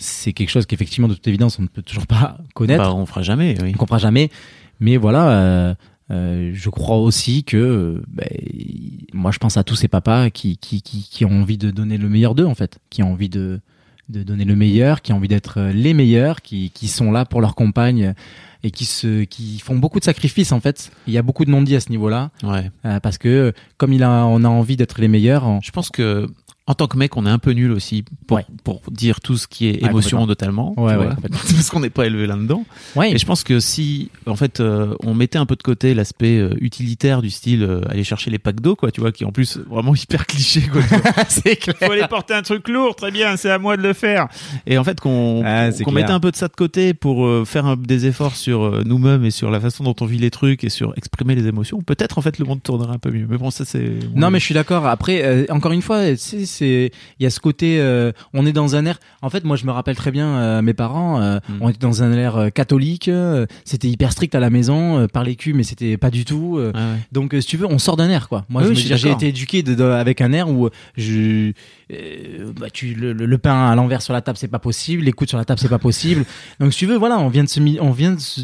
c'est quelque chose qu'effectivement, de toute évidence, on ne peut toujours pas connaître, Bah, on fera jamais, oui. on comprend jamais. Mais voilà, euh, euh, je crois aussi que, ben, moi, je pense à tous ces papas qui, qui, qui, qui ont envie de donner le meilleur d'eux, en fait, qui ont envie de, de donner le meilleur, qui ont envie d'être euh, les meilleurs, qui, qui sont là pour leur compagne et qui se, qui font beaucoup de sacrifices, en fait. Il y a beaucoup de non-dits à ce niveau-là. Ouais. Euh, parce que comme il a, on a envie d'être les meilleurs, on- Je pense que, en tant que mec, on est un peu nul aussi pour, Ouais. pour dire tout ce qui est Ouais, émotion totalement. tu Ouais, ouais, vois. parce qu'on n'est pas élevé là-dedans. Ouais. Et je pense que si, en fait, euh, on mettait un peu de côté l'aspect euh, utilitaire du style euh, aller chercher les packs d'eau, quoi, tu vois, qui est en plus vraiment hyper cliché, quoi. c'est clair. Faut aller porter un truc lourd, très bien, c'est à moi de le faire. Et en fait, qu'on Ah, c'est mettait un peu de ça de côté pour euh, faire un- des efforts sur euh, nous-mêmes et sur la façon dont on vit les trucs et sur exprimer les émotions, peut-être en fait le monde tournerait un peu mieux. Mais bon, ça c'est. Non, mais je suis d'accord. Après, euh, encore une fois, sais, c'est il y a ce côté, euh, on est dans un air. En fait, moi, je me rappelle très bien euh, mes parents. euh, Mm. On était dans un air euh, catholique. c'était hyper strict à la maison, par les culs, mais c'était pas du tout. Ouais, ouais. Donc, si tu veux, on sort d'un air, quoi. Moi, Oui, je oui, j'ai été éduqué de, de- avec un air où je, bah, tu, le, le- le pain à l'envers sur la table, c'est pas possible. Les coudes sur la table, c'est pas possible. Donc, si tu veux, voilà, on vient de ce, on vient de ce,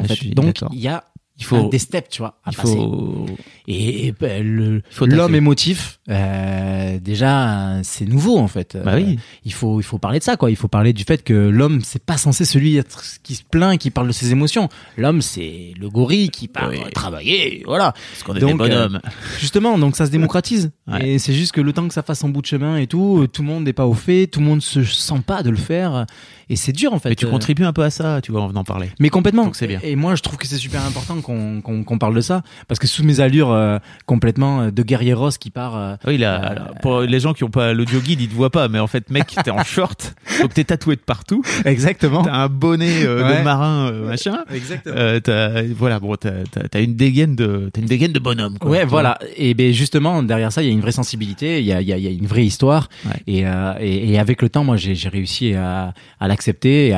en fait. suis Donc, il y a Il faut, des steps, tu vois, à il passer. faut. Et, et, ben, le- faut l'homme émotif, euh, déjà, euh, c'est nouveau en fait. Bah oui. Euh, il faut, il faut parler de ça, quoi. Il faut parler du fait que l'homme, c'est pas censé celui être, qui se plaint, qui parle de ses émotions. L'homme, c'est le gorille qui part Oui. euh, travailler, voilà. Parce qu'on est Donc, des bonhommes. Justement, donc ça se démocratise. Ouais. Et c'est juste que le temps que ça fasse son bout de chemin et tout, euh, tout le monde n'est pas au fait, tout le monde se sent pas de le faire. Et c'est dur en fait. mais tu Euh, contribues un peu à ça, tu vois, en venant parler. mais complètement. Donc c'est bien. Et, moi, je trouve que c'est super important qu'on qu'on qu'on parle de ça, parce que sous mes allures euh, complètement euh, de guerrieros qui part. euh, Oui, là, Euh, pour les gens qui ont pas l'audio guide, ils te voient pas, mais en fait, mec, t'es en short, donc t'es tatoué de partout, Exactement. t'as un bonnet euh, Ouais. de marin, euh, machin. Exactement. Euh, t'as, voilà, bon, t'as, t'as, t'as une dégaine de, t'as une dégaine de bonhomme. Quoi, Ouais, voilà. Et ben justement, derrière ça, il y a une vraie sensibilité, il y a, il y a, il y a une vraie histoire. Ouais. Et, euh, et, et avec le temps, moi, j'ai réussi à, à l'accepter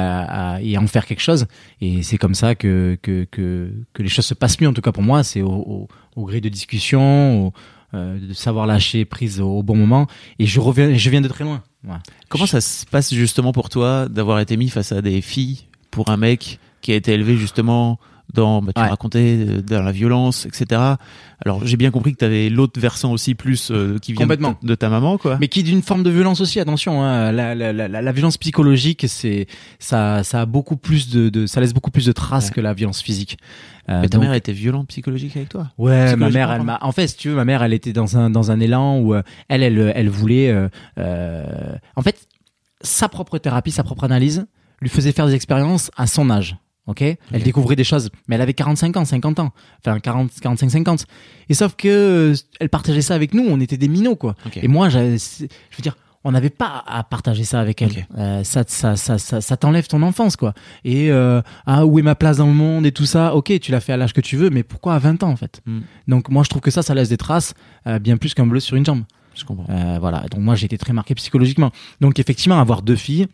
et en faire quelque chose. Et c'est comme ça que, que, que, les choses se passent mieux, en tout cas pour moi. C'est au, gré de discussion, au, euh, de savoir lâcher prise au, bon moment. Et je reviens, je viens de très loin. Comment ça se passe justement pour toi d'avoir été mis face à des filles pour un mec qui a été élevé justement dans, bah, tu Ouais. racontais, euh, dans la violence, etc. Alors j'ai bien compris que tu avais l'autre versant aussi plus euh, qui vient de, ta- de ta maman, quoi. Mais qui d'une forme de violence aussi, attention. Hein, la, la, la, la violence psychologique, c'est ça, ça a beaucoup plus de, de ça laisse beaucoup plus de traces Ouais. que la violence physique. Euh, Mais ta donc- mère était violente psychologique avec toi? Ouais, ma mère, elle m'a. En fait, si tu veux, ma mère, elle était dans un dans un élan où euh, elle, elle, elle voulait. en fait, sa propre thérapie, sa propre analyse, lui faisait faire des expériences à son âge. Ok, elle découvrait des choses, mais elle avait 45 ans, 50 ans, enfin 40, 45, 50. Et sauf que euh, elle partageait ça avec nous, on était des minots quoi. Et moi, je veux dire, on n'avait pas à partager ça avec elle. Euh, ça, ça, ça, ça, ça t'enlève ton enfance, quoi. Et euh, ah, où est ma place dans le monde et tout ça? Ok, tu l'as fait à l'âge que tu veux, mais pourquoi à 20 ans en fait? Mm. Donc moi, je trouve que ça, ça laisse des traces bien plus qu'un bleu sur une jambe. Je comprends. Voilà. Donc moi, j'ai été très marqué psychologiquement. Donc effectivement, avoir deux filles.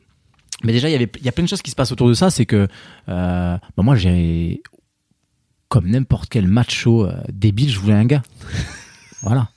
Mais déjà, il y avait, il y a plein de choses qui se passent autour de ça. C'est que euh, bah, moi, j'ai comme n'importe quel macho euh, débile, je voulais un gars. voilà.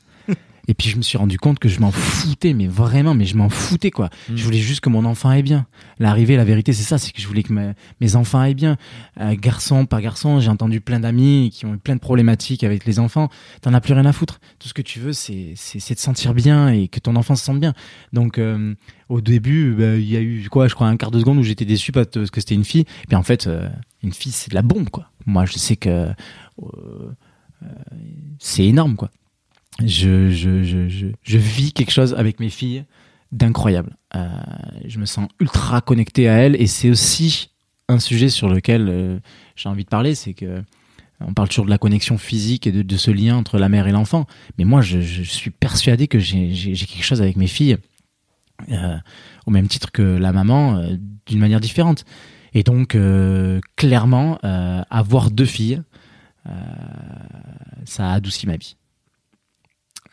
Et puis je me suis rendu compte que je m'en foutais, mais vraiment, mais je m'en foutais quoi. Mm. Je voulais juste que mon enfant aille bien. L'arrivée, la vérité, c'est ça, c'est que je voulais que mes, mes enfants aillent bien. Euh, garçon, pas garçon, j'ai entendu plein d'amis qui ont eu plein de problématiques avec les enfants. T'en as plus rien à foutre. Tout ce que tu veux, c'est de sentir bien et que ton enfant se sente bien. Donc euh, au début, bah, il y a eu quoi, je crois un quart de seconde où j'étais déçu parce que c'était une fille. Et puis en fait, euh, une fille, c'est de la bombe quoi. Moi, je sais que euh, euh, c'est énorme quoi. Je, vis quelque chose avec mes filles d'incroyable. Euh, je me sens ultra connecté à elles et c'est aussi un sujet sur lequel euh, j'ai envie de parler, c'est que on parle toujours de la connexion physique et de, ce lien entre la mère et l'enfant, mais moi je, suis persuadé que j'ai quelque chose avec mes filles euh, au même titre que la maman, euh, d'une manière différente. Et donc euh, clairement, euh, avoir deux filles, euh, ça a adouci ma vie.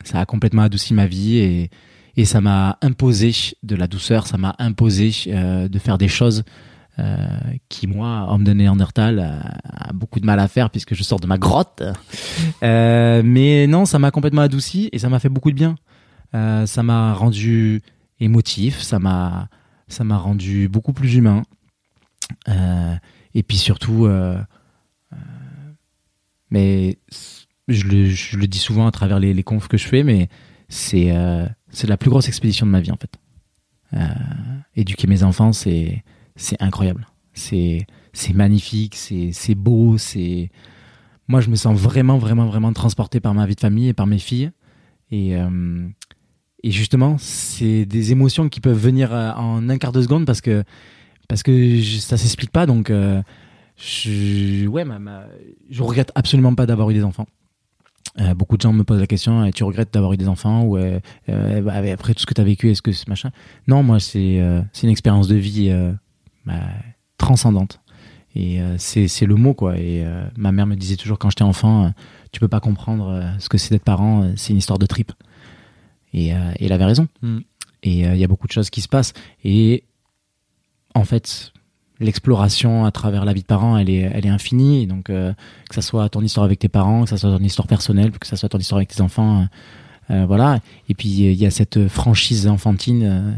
Ça a complètement adouci ma vie et, et ça m'a imposé de la douceur, ça m'a imposé euh, de faire des choses euh, qui, moi, homme de Néandertal, a, a beaucoup de mal à faire puisque je sors de ma grotte. Euh, mais non, ça m'a complètement adouci et ça m'a fait beaucoup de bien. Ça m'a rendu émotif, ça m'a ça m'a rendu beaucoup plus humain. Et puis surtout, mais je le, je le dis souvent à travers les, les confs que je fais, mais c'est euh, la plus grosse expédition de ma vie en fait. Euh, éduquer mes enfants, c'est incroyable. C'est magnifique, c'est beau, c'est moi je me sens vraiment vraiment vraiment transporté par ma vie de famille et par mes filles et euh, et justement, c'est des émotions qui peuvent venir euh, en un quart de seconde parce que parce que ça s'explique pas. Donc, euh, je, ouais, ma, ma- je regrette absolument pas d'avoir eu des enfants. Euh, beaucoup de gens me posent la question eh, tu regrettes d'avoir eu des enfants ou euh, euh, bah, après tout ce que tu as vécu est-ce que c'est machin? Non moi c'est c'est une expérience de vie bah, transcendante. Et c'est le mot quoi. Et ma mère me disait toujours quand j'étais enfant tu peux pas comprendre ce que c'est d'être parent c'est une histoire de trip. Et, et elle avait raison. Mm. et il y a beaucoup de choses qui se passent. Et en fait l'exploration à travers la vie de parent elle est elle est infinie. Et donc euh, que ça soit ton histoire avec tes parents que ça soit ton histoire personnelle que ça soit ton histoire avec tes enfants euh, euh, voilà. Et puis il y a cette franchise enfantine euh,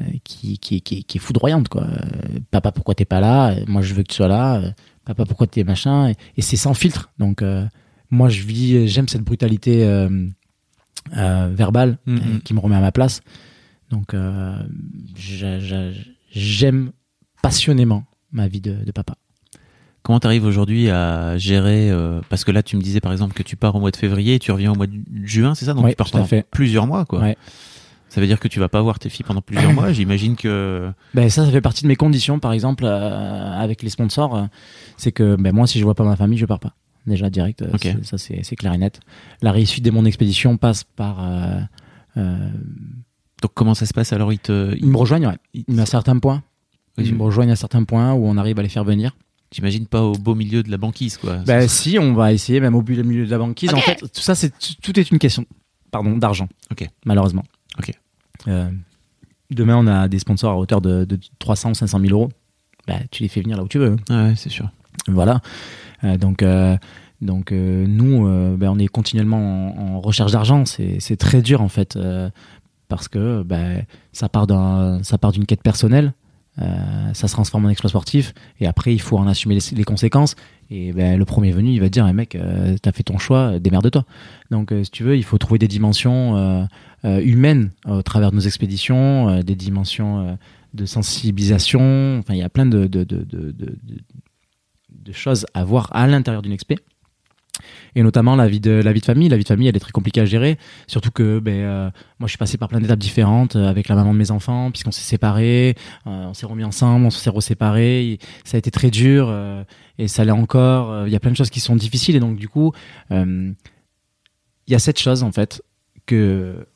euh, qui, qui, qui, qui est foudroyante quoi. Euh, papa pourquoi t'es pas là? Moi je veux que tu sois là. Papa pourquoi t'es machin? Et, et c'est sans filtre. Donc euh, moi je vis j'aime cette brutalité euh, euh, verbale Mhm. euh, qui me remet à ma place. Donc euh, j'a- j'a- j'aime passionnément ma vie de, de papa Comment t'arrives aujourd'hui à gérer euh, Parce que là, tu me disais par exemple que tu pars au mois de février et tu reviens au mois de juin, c'est ça? Donc Ouais, tu pars pendant fait. plusieurs mois, quoi. Ouais. Ça veut dire que tu vas pas voir tes filles pendant plusieurs mois. J'imagine que. Ben ça, ça fait partie de mes conditions, par exemple, euh, avec les sponsors. euh, c'est que ben, moi, si je vois pas ma famille, je pars pas. Déjà, direct. euh, Ok. c'est- Ça, c'est clair et net. La réussite de mon expédition passe par. Donc comment ça se passe? Alors Ils te. ils me rejoignent, ouais. ils- à certains points. Oui, Ils je- me rejoignent à certains points où on arrive à les faire venir. J'imagine pas au beau milieu de la banquise, quoi. Ben si, on va essayer, même au milieu de la banquise. En fait, tout ça, c'est tout est une question, pardon, d'argent. Ok. Malheureusement. Ok. Euh, demain, on a des sponsors à hauteur de, de 300 ou 500 000 euros. Ben, tu les fais venir là où tu veux. Ah ouais, c'est sûr. Voilà. Euh, donc, euh, donc euh, nous, euh, ben, on est continuellement en, en recherche d'argent. C'est c'est très dur en fait euh, parce que ben, ça part d'un, ça part d'une quête personnelle. Euh, ça se transforme en exploit sportif et après il faut en assumer les, conséquences. Et ben, le premier venu il va te dire Eh, mec euh, t'as fait ton choix démerde-toi. Donc euh, si tu veux il faut trouver des dimensions euh, euh, humaines au travers de nos expéditions euh, des dimensions euh, de sensibilisation. Enfin il y a plein de, de- de- de choses à voir à l'intérieur d'une expé et notamment la vie de la vie de famille. La vie de famille elle est très compliquée à gérer. Surtout que ben euh, moi je suis passé par plein d'étapes différentes euh, avec la maman de mes enfants puisqu'on s'est séparés euh, on s'est remis ensemble on s'est reséparés. Ça a été très dur euh, et ça l'est encore. Il y a plein de choses qui sont difficiles. Et donc du coup il y a cette chose en fait que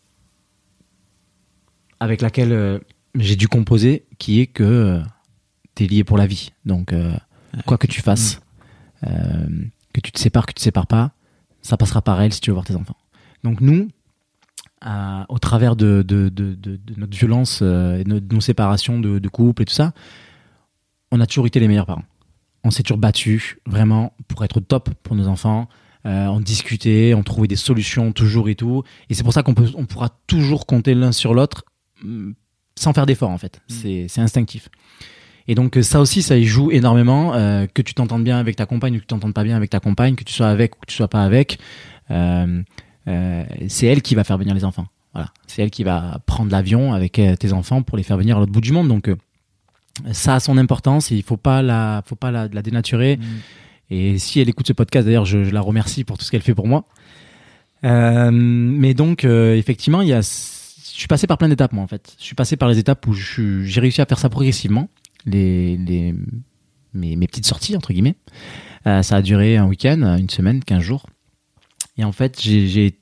avec laquelle j'ai dû composer qui est que t'es lié pour la vie. Donc quoi que tu fasses que tu te sépares, que tu te sépares pas, ça passera par elle si tu veux voir tes enfants. Donc nous, à- au travers de, de, de, de- de notre violence euh, et de nos, séparations de, couple et tout ça, on a toujours été les meilleurs parents. On s'est toujours battus vraiment pour être au top pour nos enfants. Euh, on discutait, on trouvait des solutions toujours et tout. Et c'est pour ça qu'on peut, on pourra toujours compter l'un sur l'autre hum, sans faire d'effort en fait. C'est, c'est instinctif. Et donc euh, ça aussi, ça y joue énormément. euh, que tu t'entendes bien avec ta compagne ou que tu t'entendes pas bien avec ta compagne, que tu sois avec ou que tu sois pas avec, euh, euh, c'est elle qui va faire venir les enfants. Voilà, c'est elle qui va prendre l'avion avec tes enfants pour les faire venir à l'autre bout du monde. Donc ça a son importance et il faut pas la, faut pas la, la dénaturer. Et si elle écoute ce podcast, d'ailleurs, je, je la remercie pour tout ce qu'elle fait pour moi. Mais donc, effectivement, il y a, je suis passé par plein d'étapes, moi, en fait. Je suis passé par les étapes où j'ai réussi à faire ça progressivement, les, mes, petites sorties, entre guillemets. Euh, ça a duré un week-end, une semaine, 15 jours. Et en fait, j'ai-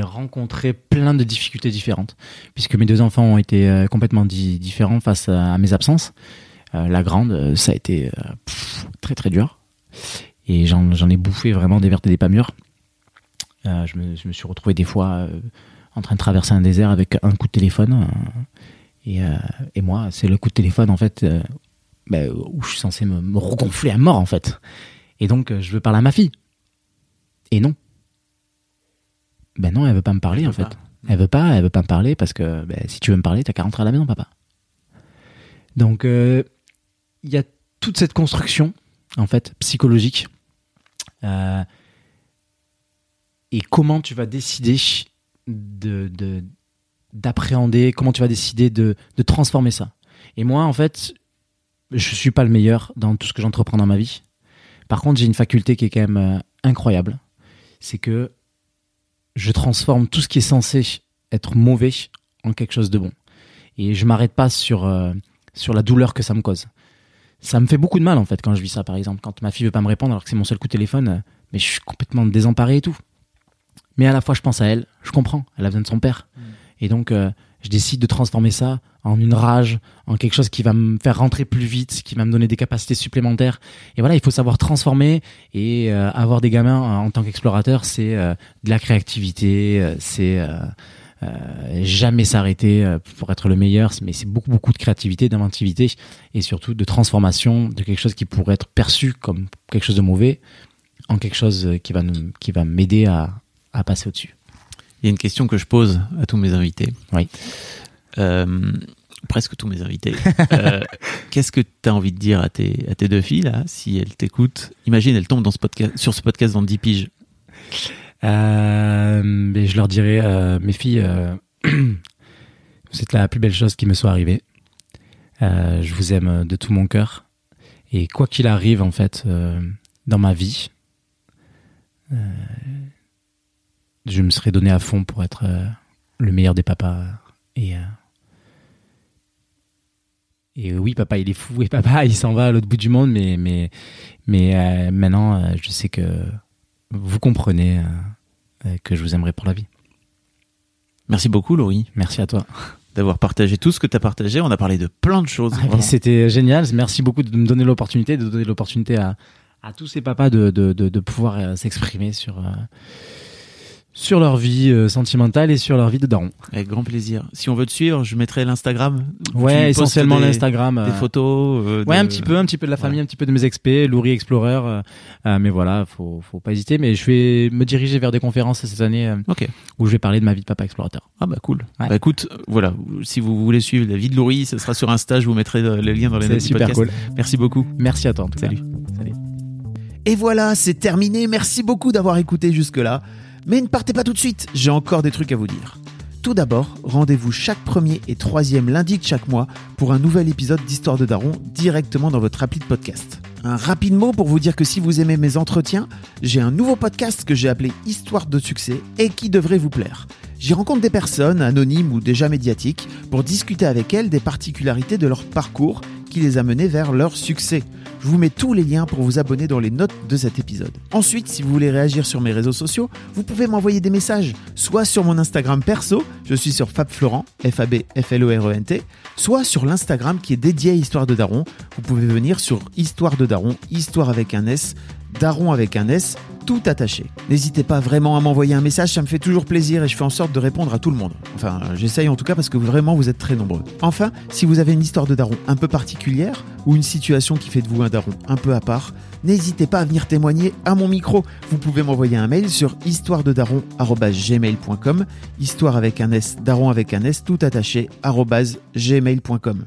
rencontré plein de difficultés différentes, puisque mes deux enfants ont été euh, complètement di- différents face à, mes absences. Euh, la grande, ça a été très très dur. Et j'en ai bouffé vraiment des vertes et des pas mûres. Je, me, suis retrouvé des fois en train de traverser un désert avec un coup de téléphone. Euh, et, euh, et moi, c'est le coup de téléphone, en fait, euh, bah, où je suis censé me, me regonfler à mort, en fait. Et donc, euh, je veux parler à ma fille. Et non. Ben non, elle veut pas me parler, Elle en fait. pas. Elle veut pas, elle veut pas me parler parce que ben, si tu veux me parler, t'as qu'à rentrer à la maison, papa. Donc, euh, il y a toute cette construction, en fait, psychologique. Euh, et comment tu vas décider de, de- d'appréhender, comment tu vas décider de, de transformer ça. Et moi, en fait, je suis pas le meilleur dans tout ce que j'entreprends dans ma vie. Par contre, j'ai une faculté qui est quand même euh, incroyable. C'est que je transforme tout ce qui est censé être mauvais en quelque chose de bon. Et je m'arrête pas sur, euh, sur la douleur que ça me cause. Ça me fait beaucoup de mal en fait quand je vis ça par exemple. Quand ma fille veut pas me répondre alors que c'est mon seul coup de téléphone, euh, mais je suis complètement désemparé et tout. Mais à la fois je pense à elle, je comprends, elle a besoin de son père. Et donc euh, je décide de transformer ça en une rage, en quelque chose qui va me faire rentrer plus vite, qui va me donner des capacités supplémentaires. Et voilà, il faut savoir transformer et euh, avoir des gamins euh, en tant qu'explorateur, c'est euh, de la créativité, euh, c'est euh, jamais s'arrêter pour être le meilleur, mais c'est beaucoup beaucoup de créativité, d'inventivité et surtout de transformation de quelque chose qui pourrait être perçu comme quelque chose de mauvais en quelque chose qui va nous, qui va m'aider à, à passer au-dessus. Il y a une question que je pose à tous mes invités. Oui. Euh, presque tous mes invités. Euh, Qu'est-ce que tu as envie de dire à tes, à tes deux filles, là, si elles t'écoutent? Imagine, elles tombent dans ce podcast, sur ce podcast dans 10 piges. Euh, mais je leur dirais, mes filles, c'est la plus belle chose qui me soit arrivée. Je vous aime de tout mon cœur. Et quoi qu'il arrive, en fait, dans ma vie, je me serais donné à fond pour être euh, le meilleur des papas. Et, euh, et oui, papa, il est fou. Et papa, il s'en va à l'autre bout du monde. Mais, mais, mais euh, maintenant, je sais que vous comprenez que je vous aimerai pour la vie. Merci beaucoup, Laurie, Merci à toi. d'avoir partagé tout ce que tu as partagé. On a parlé de plein de choses. Ah. C'était génial. Merci beaucoup de me donner l'opportunité, de donner l'opportunité à, à tous ces papas de, de, de, de pouvoir s'exprimer sur, sur leur vie euh, sentimentale et sur leur vie de daron. Avec grand plaisir. Si on veut te suivre, je mettrai l'Instagram. Ouais, essentiellement l'Instagram. Des euh, photos. euh, Ouais, de- un petit peu, un petit peu de la famille, un petit peu de mes expés, Louri Explorer. euh, euh, mais voilà, faut, faut pas hésiter. Mais je vais me diriger vers des conférences cette année euh, où je vais parler de ma vie de papa explorateur. Ah bah cool. Ouais. Bah écoute, voilà, si vous voulez suivre la vie de Laurie, ce sera sur Insta, je vous mettrai le lien dans les notes du super podcast. cool. Merci beaucoup. Merci à toi. en tout cas. Salut. Salut. Et voilà, c'est terminé. Merci beaucoup d'avoir écouté jusque-là. Mais ne partez pas tout de suite, j'ai encore des trucs à vous dire. Tout d'abord, rendez-vous chaque premier et troisième lundi de chaque mois pour un nouvel épisode d'Histoire de Daron directement dans votre appli de podcast. Un rapide mot pour vous dire que si vous aimez mes entretiens, j'ai un nouveau podcast que j'ai appelé Histoire de succès et qui devrait vous plaire. J'y rencontre des personnes, anonymes ou déjà médiatiques, pour discuter avec elles des particularités de leur parcours qui les a menées vers leur succès. Je vous mets tous les liens pour vous abonner dans les notes de cet épisode. Ensuite, si vous voulez réagir sur mes réseaux sociaux, vous pouvez m'envoyer des messages, soit sur mon Instagram perso, je suis sur FabFlorent, F-A-B-F-L-O-R-E-N-T, soit sur l'Instagram qui est dédié à Histoire de Daron. Vous pouvez venir sur Histoire de Daron, Histoire avec un S, Daron avec un S, tout attaché. N'hésitez pas vraiment à m'envoyer un message, ça me fait toujours plaisir et je fais en sorte de répondre à tout le monde. Enfin, j'essaye en tout cas parce que vraiment vous êtes très nombreux. Enfin, si vous avez une histoire de daron un peu particulière ou une situation qui fait de vous un daron un peu à part, n'hésitez pas à venir témoigner à mon micro. Vous pouvez m'envoyer un mail sur histoirededaron@gmail.com, histoire avec un S, daron avec un S, tout attaché gmail.com.